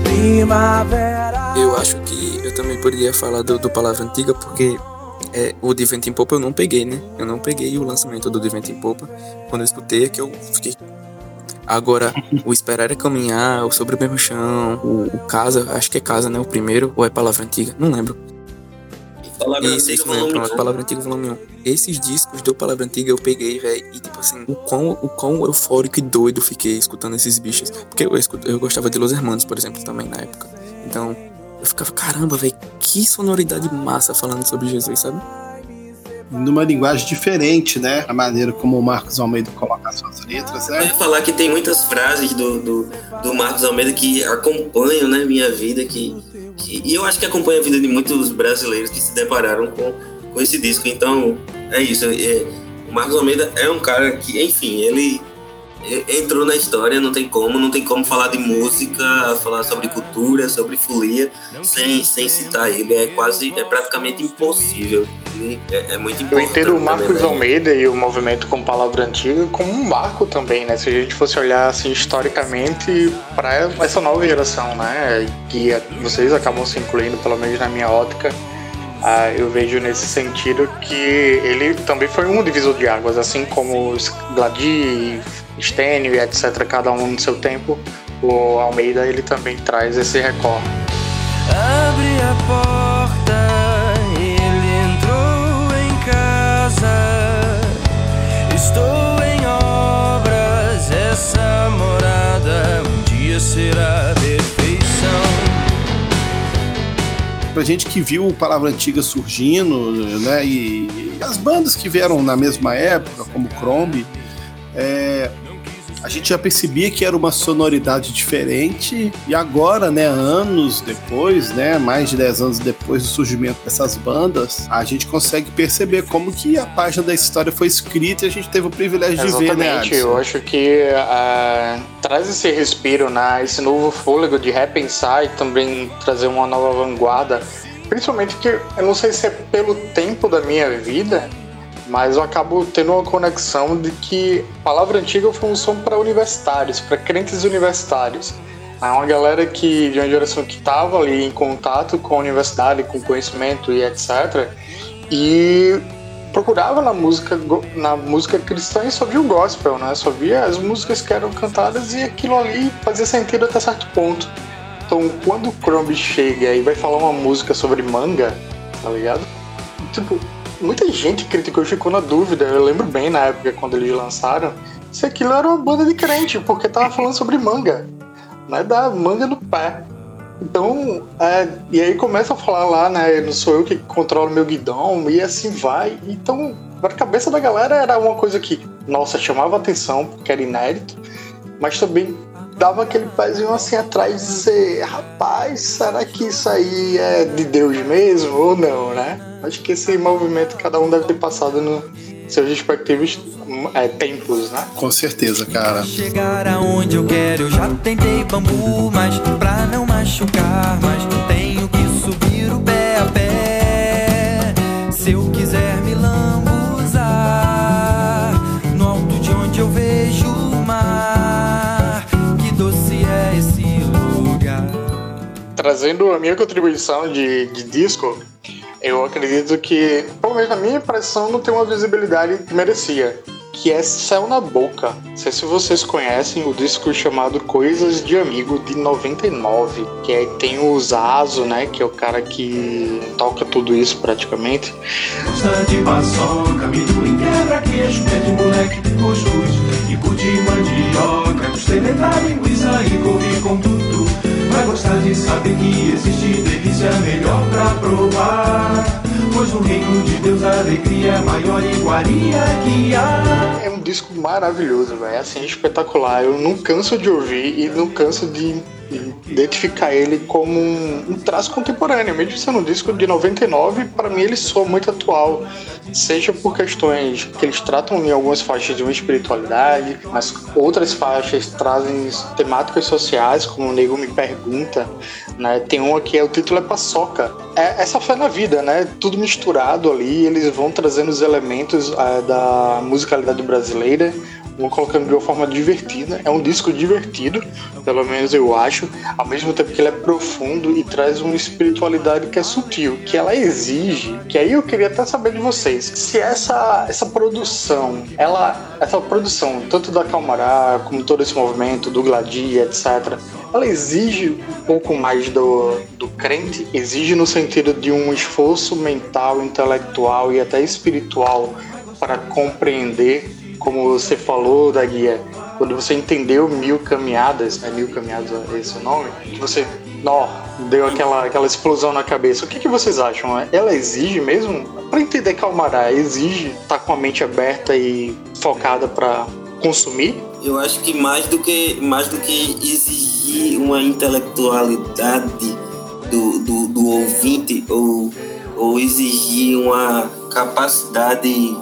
Primavera.
Eu acho que eu também poderia falar do, do Palavra Antiga, porque é, o de Vento em Popa eu não peguei, né? Eu não peguei o lançamento do De Vento em Popa. Quando eu escutei é que eu fiquei. Agora, o Esperar é Caminhar, o Sobre o Mesmo Chão, o, o Casa, acho que é Casa, né? O primeiro, ou é Palavra Antiga? Não lembro.
Palavra
Isso,
Antiga,
isso mesmo,
volume
pronto. Palavra Antiga Volume 1. Esses discos do Palavra Antiga eu peguei, velho, e tipo assim, o quão, o quão eufórico e doido fiquei escutando esses bichos. Porque eu, escuto, eu gostava de Los Hermanos, por exemplo, também na época. Então, eu ficava, caramba, velho, que sonoridade massa falando sobre Jesus, sabe?
Numa linguagem diferente, né? A maneira como o Marcos Almeida coloca as suas letras,
Eu ia
né?
falar que tem muitas frases do, do, do Marcos Almeida que acompanham né, minha vida, que, que- e eu acho que acompanha a vida de muitos brasileiros que se depararam com, com esse disco. Então, é isso. é, o Marcos Almeida é um cara que, enfim, ele entrou na história, não tem como, não tem como falar de música, falar sobre cultura, sobre folia, sem, sem citar ele. É quase, é praticamente impossível. É, é muito
Eu
importante.
entendo o Marcos
também, né?
Almeida e o movimento com palavra antiga como um marco também, né? Se a gente fosse olhar assim historicamente para essa nova geração, né? Que vocês acabam se incluindo, pelo menos na minha ótica, ah, eu vejo nesse sentido que ele também foi um divisor de águas, assim como os Gladi, Stênio e etc., cada um no seu tempo. O Almeida ele também traz esse recorte.
Abre a porta, ele entrou em casa. Estou em obras, essa morada um dia será perfeição.
Pra gente que viu o Palavra Antiga surgindo, né? E, e as bandas que vieram na mesma época, como Chrome, é, a gente já percebia que era uma sonoridade diferente. E agora, né, anos depois, né, mais de 10 anos depois do surgimento dessas bandas, a gente consegue perceber como que a página da história foi escrita e a gente teve o privilégio de ver, né,
Exatamente, eu
Alisson?
acho que ah, traz esse respiro, né? Esse novo fôlego de repensar e também trazer uma nova vanguarda. Principalmente que eu não sei se é pelo tempo da minha vida, mas eu acabo tendo uma conexão de que Palavra Antiga foi um som para universitários, para crentes universitários. É uma galera que de uma geração que estava ali em contato com a universidade, com conhecimento e etc. E procurava na música na música cristã e só via o gospel, né? Só via as músicas que eram cantadas e aquilo ali fazia sentido até certo ponto. Então, quando o Crombie chega e vai falar uma música sobre manga, tá ligado? Tipo, muita gente criticou e ficou na dúvida. Eu lembro bem na época quando eles lançaram se aquilo era uma banda de crente, porque tava falando sobre manga, né? Da manga no pé. Então, é, e aí começa a falar lá, né? Não sou eu que controlo meu guidão, e assim vai. Então, na cabeça da galera era uma coisa que, nossa, chamava atenção, porque era inédito, mas também dava aquele pezinho assim atrás de dizer, rapaz, será que isso aí é de Deus mesmo ou não, né? Acho que esse movimento cada um deve ter passado nos seus respectivos é, tempos, né?
Com certeza, cara.
Chegar aonde eu quero, eu já tentei bambu, mas pra não machucar, mas tenho que subir o pé a pé. Se eu quiser me lambuzar no alto de onde eu vejo o mar, que doce é esse lugar.
Trazendo a minha contribuição de, de disco, eu acredito que, pelo menos na minha impressão, não tem uma visibilidade que merecia. Que é Céu na Boca. Não sei se vocês conhecem o disco chamado Coisas de Amigo de 99. Que aí tem o Zazo, né? Que é o cara que toca tudo isso praticamente.
Gosta de paçoca, milho em quebra, queijo, pé de moleque, cuscuz e cu de mandioca, costeleta, linguiça e couve com tudo. Vai gostar de saber que existe delícia melhor pra provar. Pois no reino de Deus a alegria é maior iguaria que há.
É um disco maravilhoso, velho. Assim, espetacular. Eu não canso de ouvir e não canso de identificar ele como um, um traço contemporâneo, mesmo sendo um disco de 99, para mim ele soa muito atual, seja por questões que eles tratam em algumas faixas de uma espiritualidade, mas outras faixas trazem temáticas sociais, como o Nego Me Pergunta, né? Tem uma que é o título é Paçoca. É essa fé na vida, né? Tudo misturado ali, eles vão trazendo os elementos é, da musicalidade brasileira, vão colocando de uma forma divertida. É um disco divertido, pelo menos eu acho, ao mesmo tempo que ele é profundo e traz uma espiritualidade que é sutil, que ela exige, que aí eu queria até saber de vocês, se essa, essa produção, ela, essa produção, tanto da Calmará, como todo esse movimento, do Gladia, etc., ela exige um pouco mais do, do crente, exige no sentido de um esforço mental, intelectual e até espiritual para compreender como você falou da guia, quando você entendeu mil caminhadas, né, mil caminhadas é esse o nome, que você, ó, deu aquela, aquela explosão na cabeça. O que, que vocês acham? Ela exige mesmo, para entender Calmará, exige estar tá com a mente aberta e focada para consumir?
Eu acho que mais do que mais do que exigir uma intelectualidade do, do, do ouvinte ou, ou exigir uma capacidade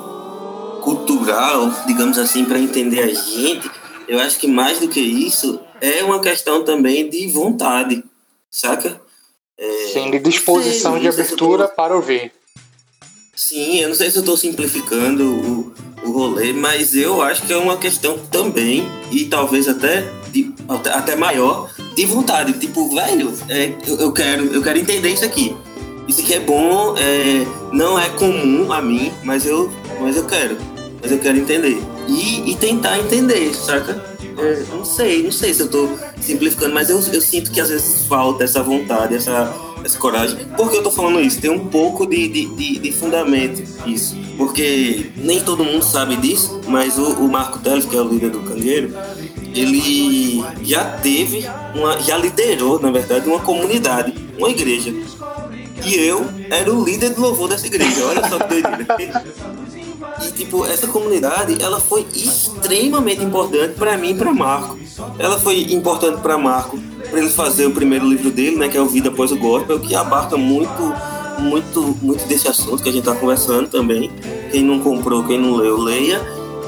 cultural, digamos assim, para entender a gente, eu acho que mais do que isso é uma questão também de vontade, saca?
É, Sim, de disposição sei, de abertura tô... para ouvir.
Sim, eu não sei se eu estou simplificando o, o rolê, mas eu acho que é uma questão também, e talvez até, de, até maior, de vontade. Tipo, velho, é, eu, eu, quero, eu quero entender isso aqui. Isso aqui é bom, é, não é comum a mim, mas eu, mas eu quero mas eu quero entender. E, e tentar entender, saca? É, não sei, não sei se eu tô simplificando, mas eu, eu sinto que às vezes falta essa vontade, essa, essa coragem. Por que eu tô falando isso? Tem um pouco de, de, de, de fundamento isso. Porque nem todo mundo sabe disso, mas o, o Marco Teles, que é o líder do Cangueiro, ele já teve, uma, já liderou, na verdade, uma comunidade, uma igreja. E eu era o líder do louvor dessa igreja. Olha só que doideira. E, tipo, essa comunidade, ela foi extremamente importante para mim e para Marco. Ela foi importante para Marco para ele fazer o primeiro livro dele, né, que é o Vida Após o Gospel, que abarca muito, muito, muito desse assunto que a gente está conversando também. Quem não comprou, quem não leu, leia.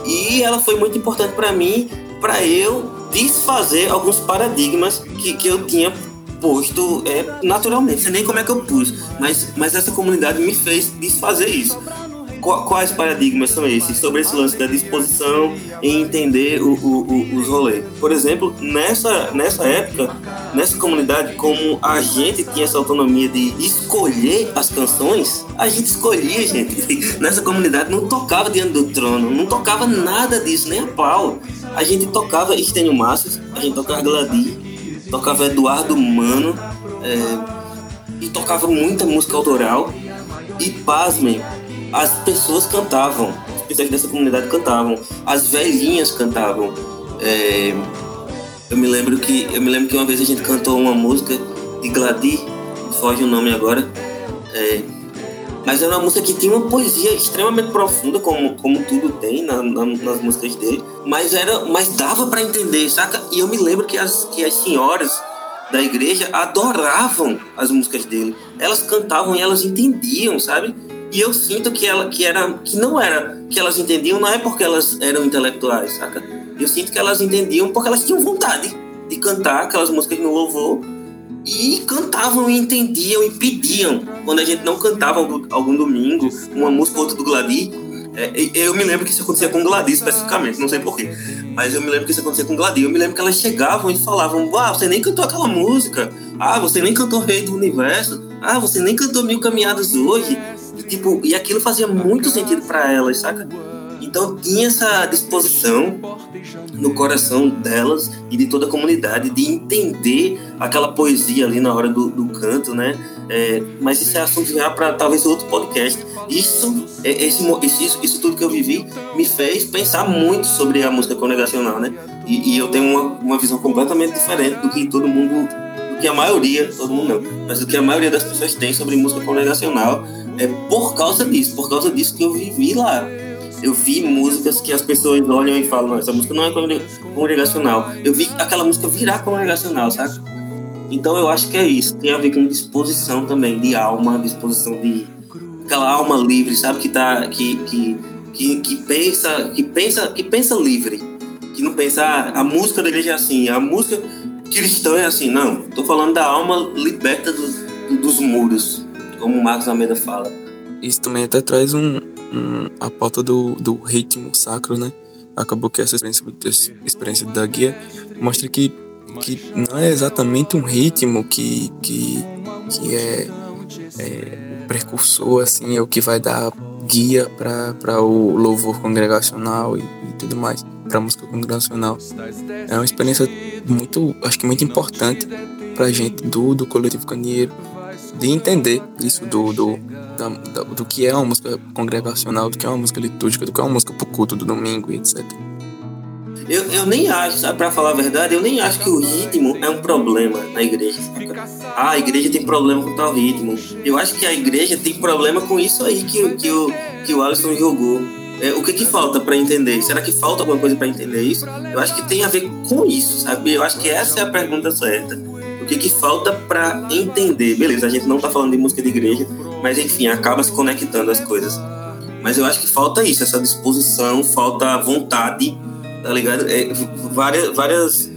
E ela foi muito importante para mim, para eu desfazer alguns paradigmas que, que eu tinha posto é, naturalmente. Não sei nem como é que eu pus, mas, mas essa comunidade me fez desfazer isso quais paradigmas são esses sobre esse lance da disposição em entender o, o, o, os rolês? Por exemplo, nessa, nessa época, nessa comunidade, como a gente tinha essa autonomia de escolher as canções, a gente escolhia, gente. Nessa comunidade não tocava diante do trono, não tocava nada disso, nem a pau. A gente tocava Estênio Massas, a gente tocava Gladys, tocava Eduardo Mano, é, e tocava muita música autoral. E pasmem, as pessoas cantavam, as pessoas dessa comunidade cantavam, as velhinhas cantavam. É, eu me lembro que eu me lembro que uma vez a gente cantou uma música de Gladys, foge o nome agora, é, mas era uma música que tinha uma poesia extremamente profunda, como, como tudo tem na, na, nas músicas dele, mas era, mas dava para entender, saca? E eu me lembro que as, que as senhoras da igreja adoravam as músicas dele. Elas cantavam e elas entendiam, sabe? E eu sinto que ela que era que não era que elas entendiam não é porque elas eram intelectuais, saca? Eu sinto que elas entendiam porque elas tinham vontade de cantar aquelas músicas no louvor e cantavam e entendiam e pediam. Quando a gente não cantava algum domingo uma música ou outra do Gladys, é, eu me lembro que isso acontecia com Gladys especificamente, não sei porquê, mas eu me lembro que isso acontecia com Gladys. Eu me lembro que elas chegavam e falavam: Ah, você nem cantou aquela música, ah, você nem cantou Rei do Universo, ah, você nem cantou Mil Caminhadas hoje. Tipo, e aquilo fazia muito sentido para elas, saca? Então tinha essa disposição no coração delas e de toda a comunidade de entender aquela poesia ali na hora do, do canto, né? É, mas isso é assunto já para talvez outro podcast. Isso, é, esse, isso, isso tudo que eu vivi me fez pensar muito sobre a música congregacional, né? E, e eu tenho uma, uma visão completamente diferente do que todo mundo, do que a maioria, todo mundo não, mas do que a maioria das pessoas tem sobre música congregacional é por causa disso, por causa disso que eu vivi lá. Eu vi músicas que as pessoas olham e falam, essa música não é congregacional. Eu vi aquela música virar congregacional, sabe? Então eu acho que é isso. Tem a ver com disposição também, de alma, disposição de aquela alma livre, sabe que tá que, que, que, que pensa, que pensa, que pensa livre, que não pensa ah, a música da igreja é assim, a música cristã é assim, não. Tô falando da alma liberta dos, dos muros, como Marcos Almeida fala.
Isso também até traz um, um a pauta do, do ritmo sacro, né? Acabou que essa experiência, experiência da guia mostra que, que não é exatamente um ritmo que, que, que é, é o precursor, assim, é o que vai dar guia para o louvor congregacional e, e tudo mais, para música congregacional. É uma experiência muito, acho que muito importante para gente do, do coletivo candeeiro de entender isso do, do, da, da, do que é uma música congregacional, do que é uma música litúrgica, do que é uma música pro culto do domingo e etc.
Eu, eu nem acho, para falar a verdade, eu nem acho que o ritmo é um problema na igreja. Ah, a igreja tem problema com tal ritmo. Eu acho que a igreja tem problema com isso aí que, que, o, que o Alisson jogou. É, o que que falta para entender? Será que falta alguma coisa para entender isso? Eu acho que tem a ver com isso, sabe? Eu acho que essa é a pergunta certa. O que que falta para entender? Beleza, a gente não tá falando de música de igreja, mas enfim, acaba se conectando as coisas. Mas eu acho que falta isso, essa disposição, falta vontade, tá ligado? É, várias, várias,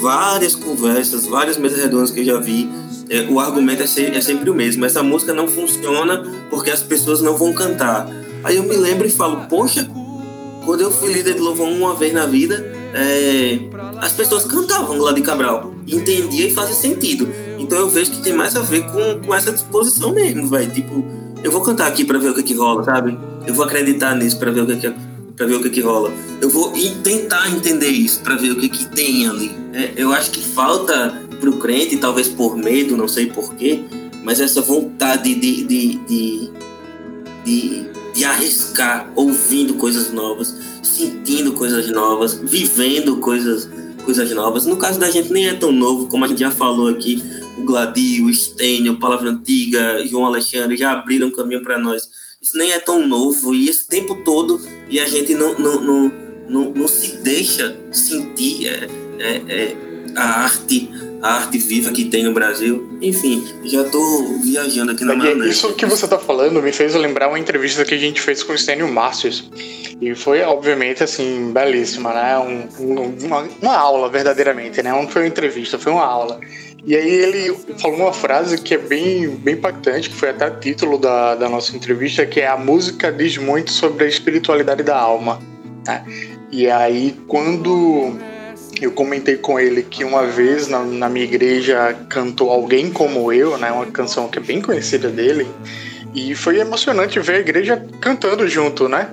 várias conversas, várias mesas redondas que eu já vi, é, o argumento é, é sempre o mesmo. Essa música não funciona porque as pessoas não vão cantar. Aí eu me lembro e falo, poxa, quando eu fui líder de louvor uma vez na vida, é, as pessoas cantavam lá de Cabral. Entendia e fazia sentido. Então eu vejo que tem mais a ver com, com essa disposição mesmo, velho. Tipo, eu vou cantar aqui para ver o que, que rola, sabe? Eu vou acreditar nisso para ver o que, que para ver o que, que rola. Eu vou tentar entender isso para ver o que, que tem ali. É, eu acho que falta pro crente, talvez por medo, não sei porquê, mas essa vontade de, de, de, de, de arriscar, ouvindo coisas novas, sentindo coisas novas, vivendo coisas, coisas novas. No caso da gente nem é tão novo, como a gente já falou aqui, o Gladio, o Stênio, Palavra Antiga, João Alexandre já abriram caminho para nós. Isso nem é tão novo e esse tempo todo e a gente não, não, não, não, não se deixa sentir é, é, é, a arte a arte viva que tem no Brasil. Enfim, já tô viajando aqui na
maionese. Isso que você tá falando me fez lembrar uma entrevista que a gente fez com o Stênio Márcios. E foi, obviamente, assim, belíssima, né? Um, um, uma, uma aula, verdadeiramente, né? Não foi uma entrevista, foi uma aula. E aí ele falou uma frase que é bem, bem impactante, que foi até título da, da nossa entrevista, que é a música diz muito sobre a espiritualidade da alma. Né? E aí quando eu comentei com ele que uma vez na, na, minha igreja cantou Alguém Como Eu, né? Uma canção que é bem conhecida dele. E foi emocionante ver a igreja cantando junto, né?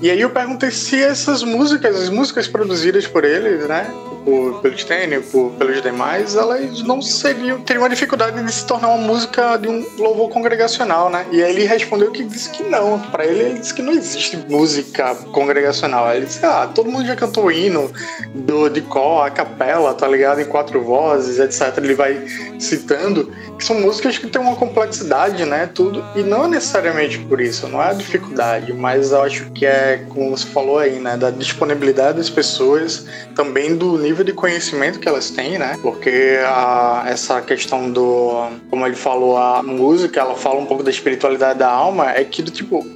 E aí eu perguntei se essas músicas, as músicas produzidas por eles, né? Por, pelo Stênio, por, pelos demais, elas não seriam, teriam uma dificuldade de se tornar uma música de um louvor congregacional, né? E aí ele respondeu que disse que não. Para ele, ele disse que não existe música congregacional. Ele disse, ah, todo mundo já cantou hino do, de cor, a capela, tá ligado? Em quatro vozes, etc. Ele vai citando que são músicas que têm uma complexidade, né? Tudo. E não necessariamente por isso, não é a dificuldade, mas eu acho que é, como você falou aí, né? Da disponibilidade das pessoas, também do nível nível de conhecimento que elas têm, né? Porque a, essa questão do, como ele falou, a música, ela fala um pouco da espiritualidade da alma, é que tipo,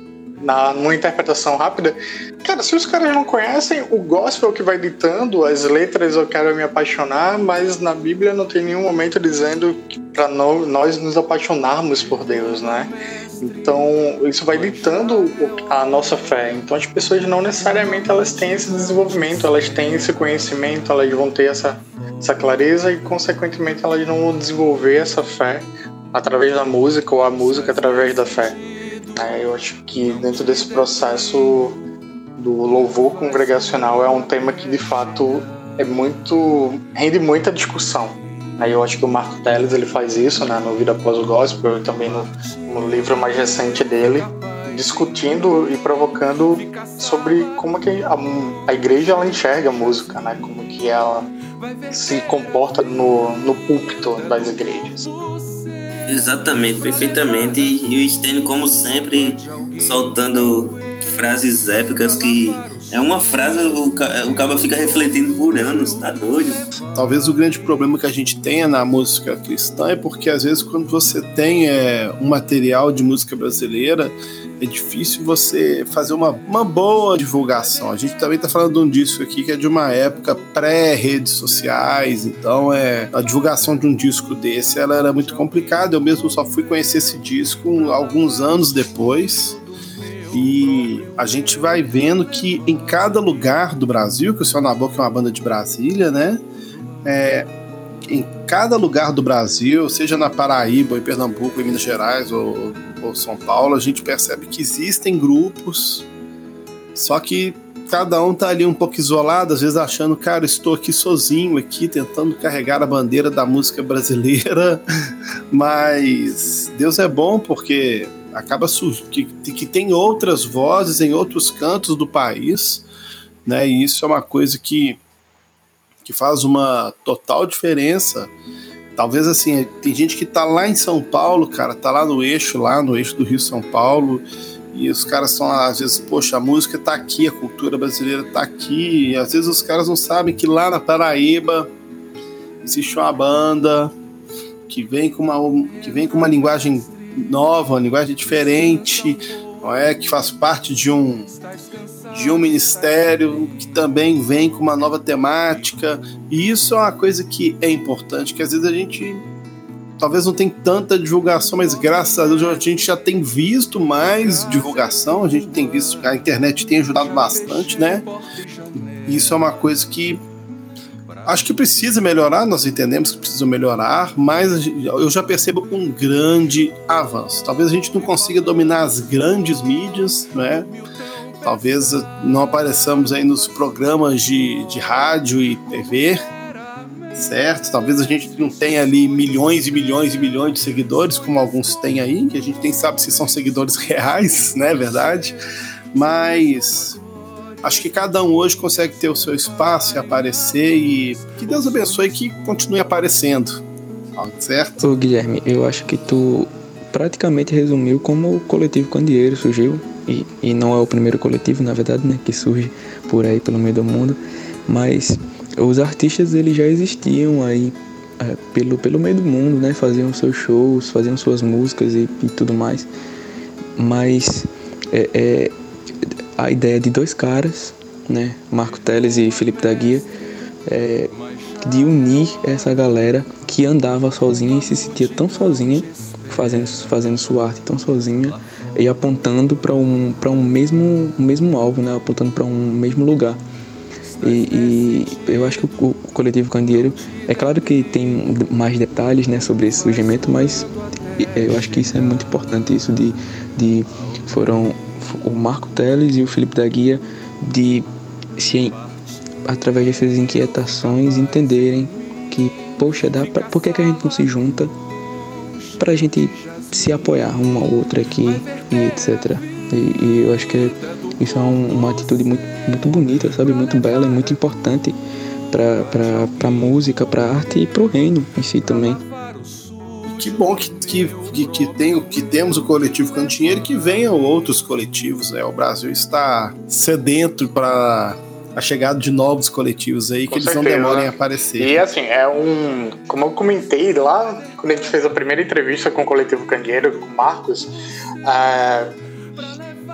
na, numa interpretação rápida, cara, se os caras não conhecem, o gospel que vai ditando, as letras eu quero me apaixonar, mas na Bíblia não tem nenhum momento dizendo para nós nos apaixonarmos por Deus, né? Então, isso vai ditando a nossa fé. Então, as pessoas não necessariamente elas têm esse desenvolvimento, elas têm esse conhecimento, elas vão ter essa, essa clareza e, consequentemente, elas não vão desenvolver essa fé através da música ou a música através da fé. É, eu acho que dentro desse processo do louvor congregacional é um tema que, de fato, é muito rende muita discussão Aí eu acho que o Marco Teles ele faz isso, né, no Vida Após o Gospel e também no, no livro mais recente dele, discutindo e provocando sobre como que a, a igreja ela enxerga a música, né, como que ela se comporta no, no púlpito das igrejas.
Exatamente, perfeitamente. E o Stênio, como sempre, soltando frases épicas que É uma frase, o, o cara fica refletindo por anos, tá doido?
Talvez o grande problema que a gente tenha na música cristã é porque às vezes quando você tem é, um material de música brasileira é difícil você fazer uma, uma boa divulgação. A gente também está falando de um disco aqui que é de uma época pré-redes sociais, então é a divulgação de um disco desse ela era muito complicada. Eu mesmo só fui conhecer esse disco alguns anos depois. E a gente vai vendo que em cada lugar do Brasil, que o Senhor na Boca é uma banda de Brasília, né? É, em cada lugar do Brasil, seja na Paraíba, em Pernambuco, em Minas Gerais ou, ou São Paulo, a gente percebe que existem grupos, só que cada um tá ali um pouco isolado, às vezes achando, cara, estou aqui sozinho aqui tentando carregar a bandeira da música brasileira, mas Deus é bom porque acaba que, que tem outras vozes em outros cantos do país, né? E isso é uma coisa que que faz uma total diferença. Talvez assim, tem gente que tá lá em São Paulo, cara, tá lá no eixo, lá no eixo do Rio São Paulo, e os caras são às vezes, poxa, a música tá aqui, a cultura brasileira tá aqui, e às vezes os caras não sabem que lá na Paraíba existe uma banda que vem com uma, que vem com uma linguagem nova, uma linguagem diferente, não é? Que faz parte de um de um ministério que também vem com uma nova temática. E isso é uma coisa que é importante, que às vezes a gente talvez não tem tanta divulgação, mas graças a Deus a gente já tem visto mais divulgação, a gente tem visto que a internet tem ajudado bastante, né? Isso é uma coisa que acho que precisa melhorar, nós entendemos que precisa melhorar, mas eu já percebo um grande avanço. Talvez a gente não consiga dominar as grandes mídias, né? Talvez não apareçamos aí nos programas de, de rádio e TV, certo? Talvez a gente não tenha ali milhões e milhões e milhões de seguidores, como alguns têm aí, que a gente nem sabe se são seguidores reais, né? Verdade. Mas acho que cada um hoje consegue ter o seu espaço e aparecer e que Deus abençoe que continue aparecendo, certo?
Ô Guilherme, eu acho que tu praticamente resumiu como o coletivo Candeeiro surgiu e, e não é o primeiro coletivo, na verdade, né, que surge por aí pelo meio do mundo, mas os artistas eles já existiam aí é, pelo, pelo meio do mundo, né, faziam seus shows, faziam suas músicas e, e tudo mais, mas é, é, a ideia de dois caras, né, Marco Teles e Felipe da Guia, é, de unir essa galera que andava sozinha e se sentia tão sozinha, fazendo, fazendo sua arte tão sozinha e apontando para um, um mesmo, mesmo alvo, né, apontando para um mesmo lugar. E, e, eu acho que o, o coletivo Candeeiro, é claro que tem mais detalhes né, sobre esse surgimento, mas eu acho que isso é muito importante, isso de, de foram o Marco Teles e o Felipe da Guia de se através dessas inquietações entenderem que poxa dá pra, por que, que a gente não se junta para a gente se apoiar um ao outro aqui e etc e, e eu acho que isso é um, uma atitude muito muito bonita sabe? Muito bela e muito importante para para música para arte e para o reino em si também
que bom que, que, que, que, tem, que temos o coletivo Cantinheiro e que venham outros coletivos. Né? O Brasil está sedento para a chegada de novos coletivos aí, que
Com
eles
certeza.
não demorem a aparecer.
E assim, é um. Como eu comentei lá, quando a gente fez a primeira entrevista com o coletivo Candeeiro, com o Marcos, é,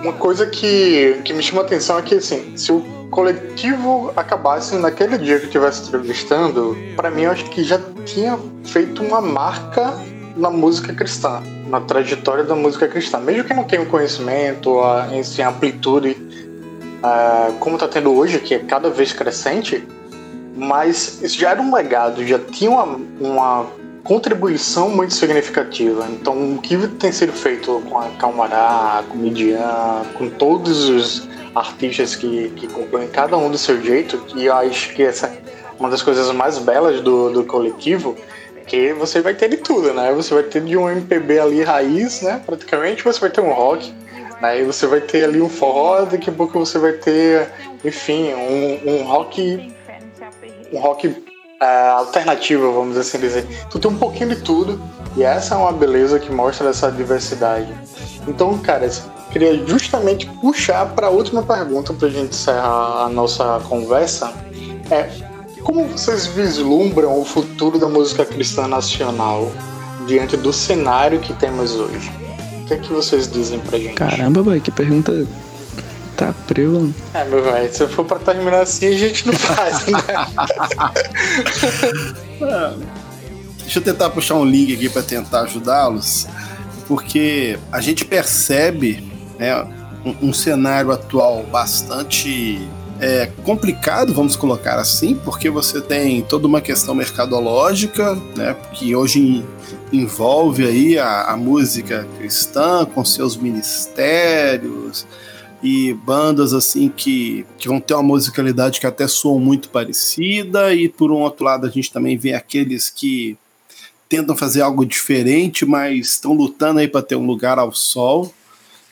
uma coisa que, que me chama a atenção é que, assim, se o coletivo acabasse naquele dia que eu estivesse entrevistando, para mim eu acho que já tinha feito uma marca na música cristã, na trajetória da música cristã. Mesmo que não tenha o conhecimento, a, assim, a amplitude uh, como está tendo hoje, que é cada vez crescente, mas isso já era um legado, já tinha uma, uma contribuição muito significativa. Então, o que tem sido feito com a Calmará, com Midian, com todos os artistas que, que compõem cada um do seu jeito, e eu acho que essa é uma das coisas mais belas do, do coletivo, que você vai ter de tudo, né? Você vai ter de um MPB ali raiz, né? Praticamente, você vai ter um rock, Aí você vai ter ali um forró, daqui a pouco você vai ter, enfim, um, um rock. Um rock uh, alternativo, vamos assim dizer. Tu tem um pouquinho de tudo. E essa é uma beleza que mostra essa diversidade. Então, cara, queria justamente puxar para a última pergunta para a gente encerrar a nossa conversa. É como vocês vislumbram o futuro da música cristã nacional diante do cenário que temos hoje? O que é que vocês dizem pra gente?
Caramba, boy, que pergunta tá preu.
É, meu velho, se for pra terminar assim, a gente não faz, né?
Deixa eu tentar puxar um link aqui para tentar ajudá-los, porque a gente percebe né, um, um cenário atual bastante é, complicado, vamos colocar assim, porque você tem toda uma questão mercadológica, né, que hoje envolve aí a, a música cristã com seus ministérios e bandas assim que, que vão ter uma musicalidade que até soam muito parecida e por um outro lado a gente também vê aqueles que tentam fazer algo diferente, mas estão lutando aí para ter um lugar ao sol,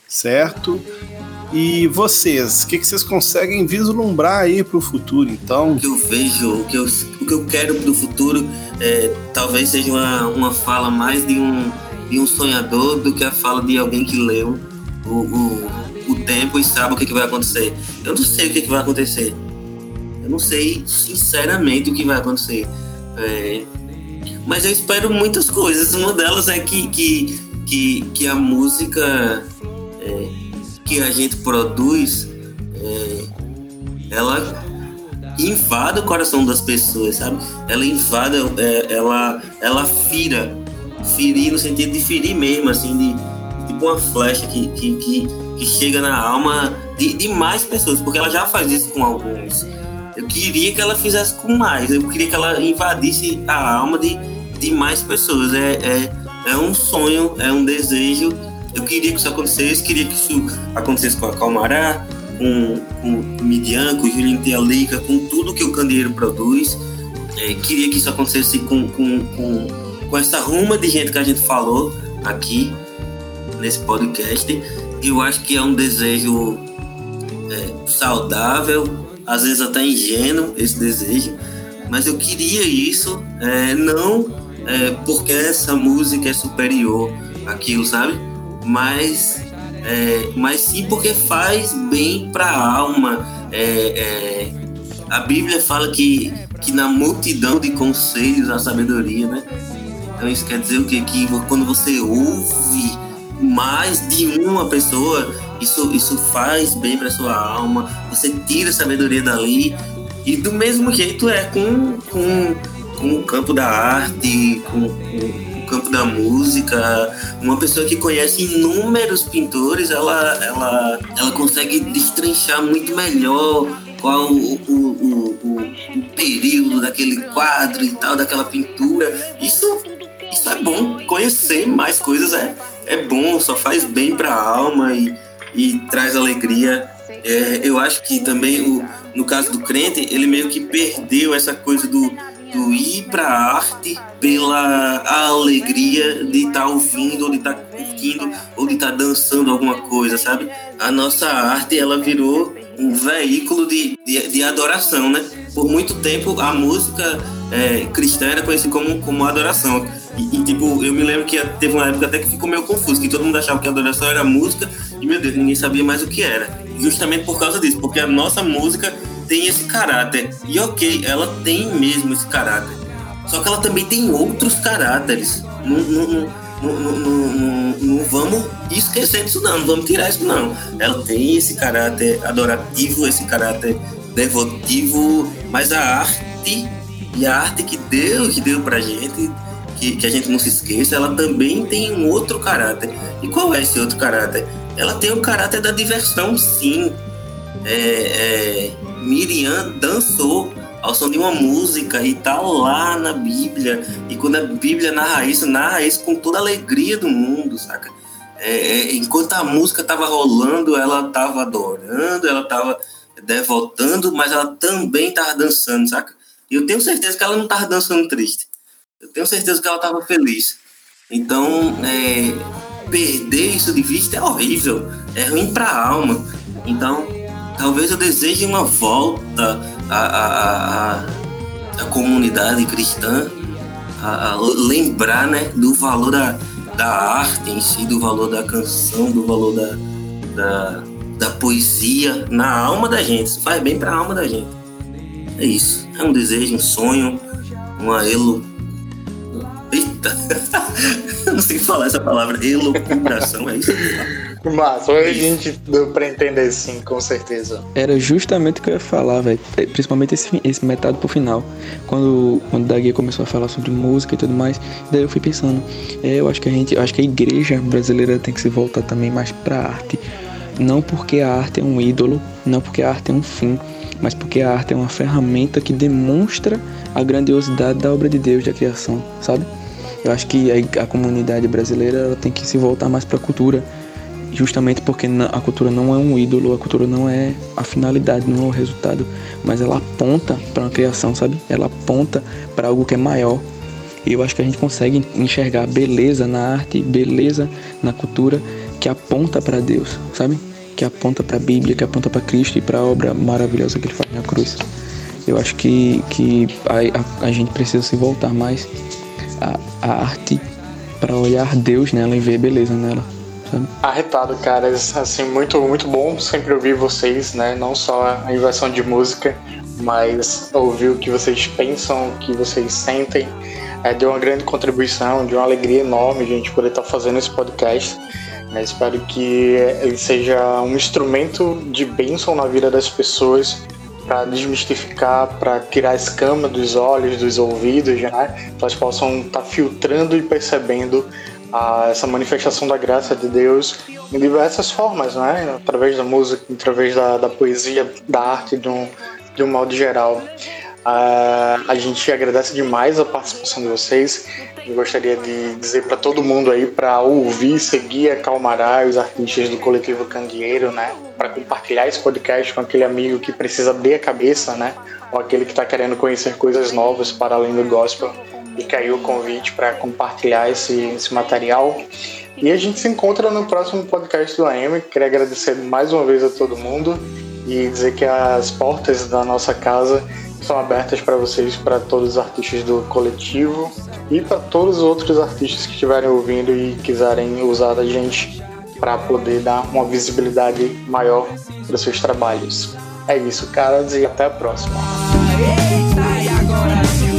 certo? E vocês, o que, que vocês conseguem vislumbrar aí para o futuro, então?
O que eu vejo, o que eu, o que eu quero para o futuro, é, talvez seja uma, uma fala mais de um, de um sonhador do que a fala de alguém que leu o, o, o tempo e sabe o que, que vai acontecer. Eu não sei o que, que vai acontecer. Eu não sei, sinceramente, o que vai acontecer. É, mas eu espero muitas coisas. Uma delas é que, que, que, que a música é, que a gente produz, é, ela invade o coração das pessoas, sabe? Ela invade, é, ela, ela fira, ferir no sentido de ferir mesmo, assim, de tipo uma flecha que, que, que, que chega na alma de, de mais pessoas, porque ela já faz isso com alguns. Eu queria que ela fizesse com mais, eu queria que ela invadisse a alma de, de mais pessoas. É, é, é um sonho, é um desejo eu queria que isso acontecesse, queria que isso acontecesse com a Calmará, com, com o Midian, com o Julinho Tealica, com tudo que o Candeeiro produz. É, queria que isso acontecesse com, com, com, com essa ruma de gente que a gente falou aqui nesse podcast. Eu acho que é um desejo é, saudável, às vezes até ingênuo esse desejo, mas eu queria isso, é, não é, porque essa música é superior àquilo, sabe? Mas, é, mas sim porque faz bem para a alma. É, é, a Bíblia fala que, que na multidão de conselhos a sabedoria, né? Então isso quer dizer o quê? Que quando você ouve mais de uma pessoa, isso, isso faz bem para sua alma, você tira a sabedoria dali. E do mesmo jeito é com, com, com o campo da arte, com, com campo da música, uma pessoa que conhece inúmeros pintores, ela, ela, ela consegue destrinchar muito melhor qual o, o, o, o, período daquele quadro e tal, daquela pintura. Isso, isso é bom. Conhecer mais coisas é, é bom, só faz bem para a alma e, e traz alegria. É, eu acho que também, o, no caso do crente, ele meio que perdeu essa coisa do do ir para a arte pela alegria de estar tá ouvindo, ou de estar tá curtindo, ou de estar tá dançando alguma coisa, sabe? A nossa arte, ela virou um veículo de, de, de adoração, né? Por muito tempo, a música é, cristã era conhecida como, como adoração. E, e, tipo, eu me lembro que teve uma época até que ficou meio confuso, que todo mundo achava que adoração era música, e meu Deus, ninguém sabia mais o que era. Justamente por causa disso, porque a nossa música tem esse caráter. E ok, ela tem mesmo esse caráter. Só que ela também tem outros caráteres. Não, não, não, não, vamos esquecer disso, não. Não vamos tirar isso, não. Ela tem esse caráter adorativo, esse caráter devotivo, mas a arte e a arte que Deus deu pra gente, que, que a gente não se esqueça, ela também tem um outro caráter. E qual é esse outro caráter? Ela tem o caráter da diversão, sim. É, é, Miriam dançou ao som de uma música e tá lá na Bíblia. E quando a Bíblia narra isso, narra isso com toda a alegria do mundo, saca? É, é, enquanto a música tava rolando, ela tava adorando, ela tava devotando, mas ela também tava dançando, saca? E eu tenho certeza que ela não tava dançando triste. Eu tenho certeza que ela tava feliz. Então, é, perder isso de vista é horrível, é ruim pra alma. Então, talvez eu deseje uma volta à, à, à, à comunidade cristã, a, a lembrar né, do valor da, da arte em si, do valor da canção, do valor da, da, da poesia na alma da gente. Isso faz bem para a alma da gente. É isso. É um desejo, um sonho, uma elo. Eita! Não sei falar essa palavra, elucubração, é isso?
Mas hoje a gente deu pra entender sim, com certeza.
Era justamente o que eu ia falar, velho. Principalmente esse, esse metade pro final. Quando, quando o Dagui começou a falar sobre música e tudo mais, daí eu fui pensando, é, eu acho que a gente, acho que a igreja brasileira tem que se voltar também mais pra arte. Não porque a arte é um ídolo, não porque a arte é um fim, mas porque a arte é uma ferramenta que demonstra a grandiosidade da obra de Deus, da criação, sabe? Eu acho que a, a comunidade brasileira tem que se voltar mais para a cultura, justamente porque a cultura não é um ídolo, a cultura não é a finalidade, não é o resultado, mas ela aponta para uma criação, sabe? Ela aponta para algo que é maior. E eu acho que a gente consegue enxergar beleza na arte, beleza na cultura que aponta para Deus, sabe? Que aponta para a Bíblia, que aponta para Cristo e para a obra maravilhosa que ele faz na cruz. Eu acho que, que a, a, a gente precisa se voltar mais a, a arte para olhar Deus nela e ver beleza nela. Sabe?
Arretado, cara, assim, muito, muito bom sempre ouvir vocês, né? Não só a inversão de música, mas ouvir o que vocês pensam, o que vocês sentem. É, deu uma grande contribuição, deu uma alegria enorme gente poder estar fazendo esse podcast. Né? Espero que ele seja um instrumento de bênção na vida das pessoas para desmistificar, para tirar a escama dos olhos, dos ouvidos, né? elas possam estar tá filtrando e percebendo a, essa manifestação da graça de Deus em diversas formas, né? através da música, através da, da poesia, da arte de um, de um modo geral. Uh, a gente agradece demais a participação de vocês. Eu gostaria de dizer para todo mundo aí para ouvir, seguir a Calmará, os artistas do coletivo Candeeiro, né? Para compartilhar esse podcast com aquele amigo que precisa abrir a cabeça, né? Ou aquele que está querendo conhecer coisas novas para além do gospel. E caiu o convite para compartilhar esse, esse material. E a gente se encontra no próximo podcast do AM. Queria agradecer mais uma vez a todo mundo e dizer que as portas da nossa casa são abertas para vocês, para todos os artistas do coletivo e para todos os outros artistas que estiverem ouvindo e quiserem usar a gente para poder dar uma visibilidade maior para seus trabalhos. É isso, caras, e até a próxima. Eita,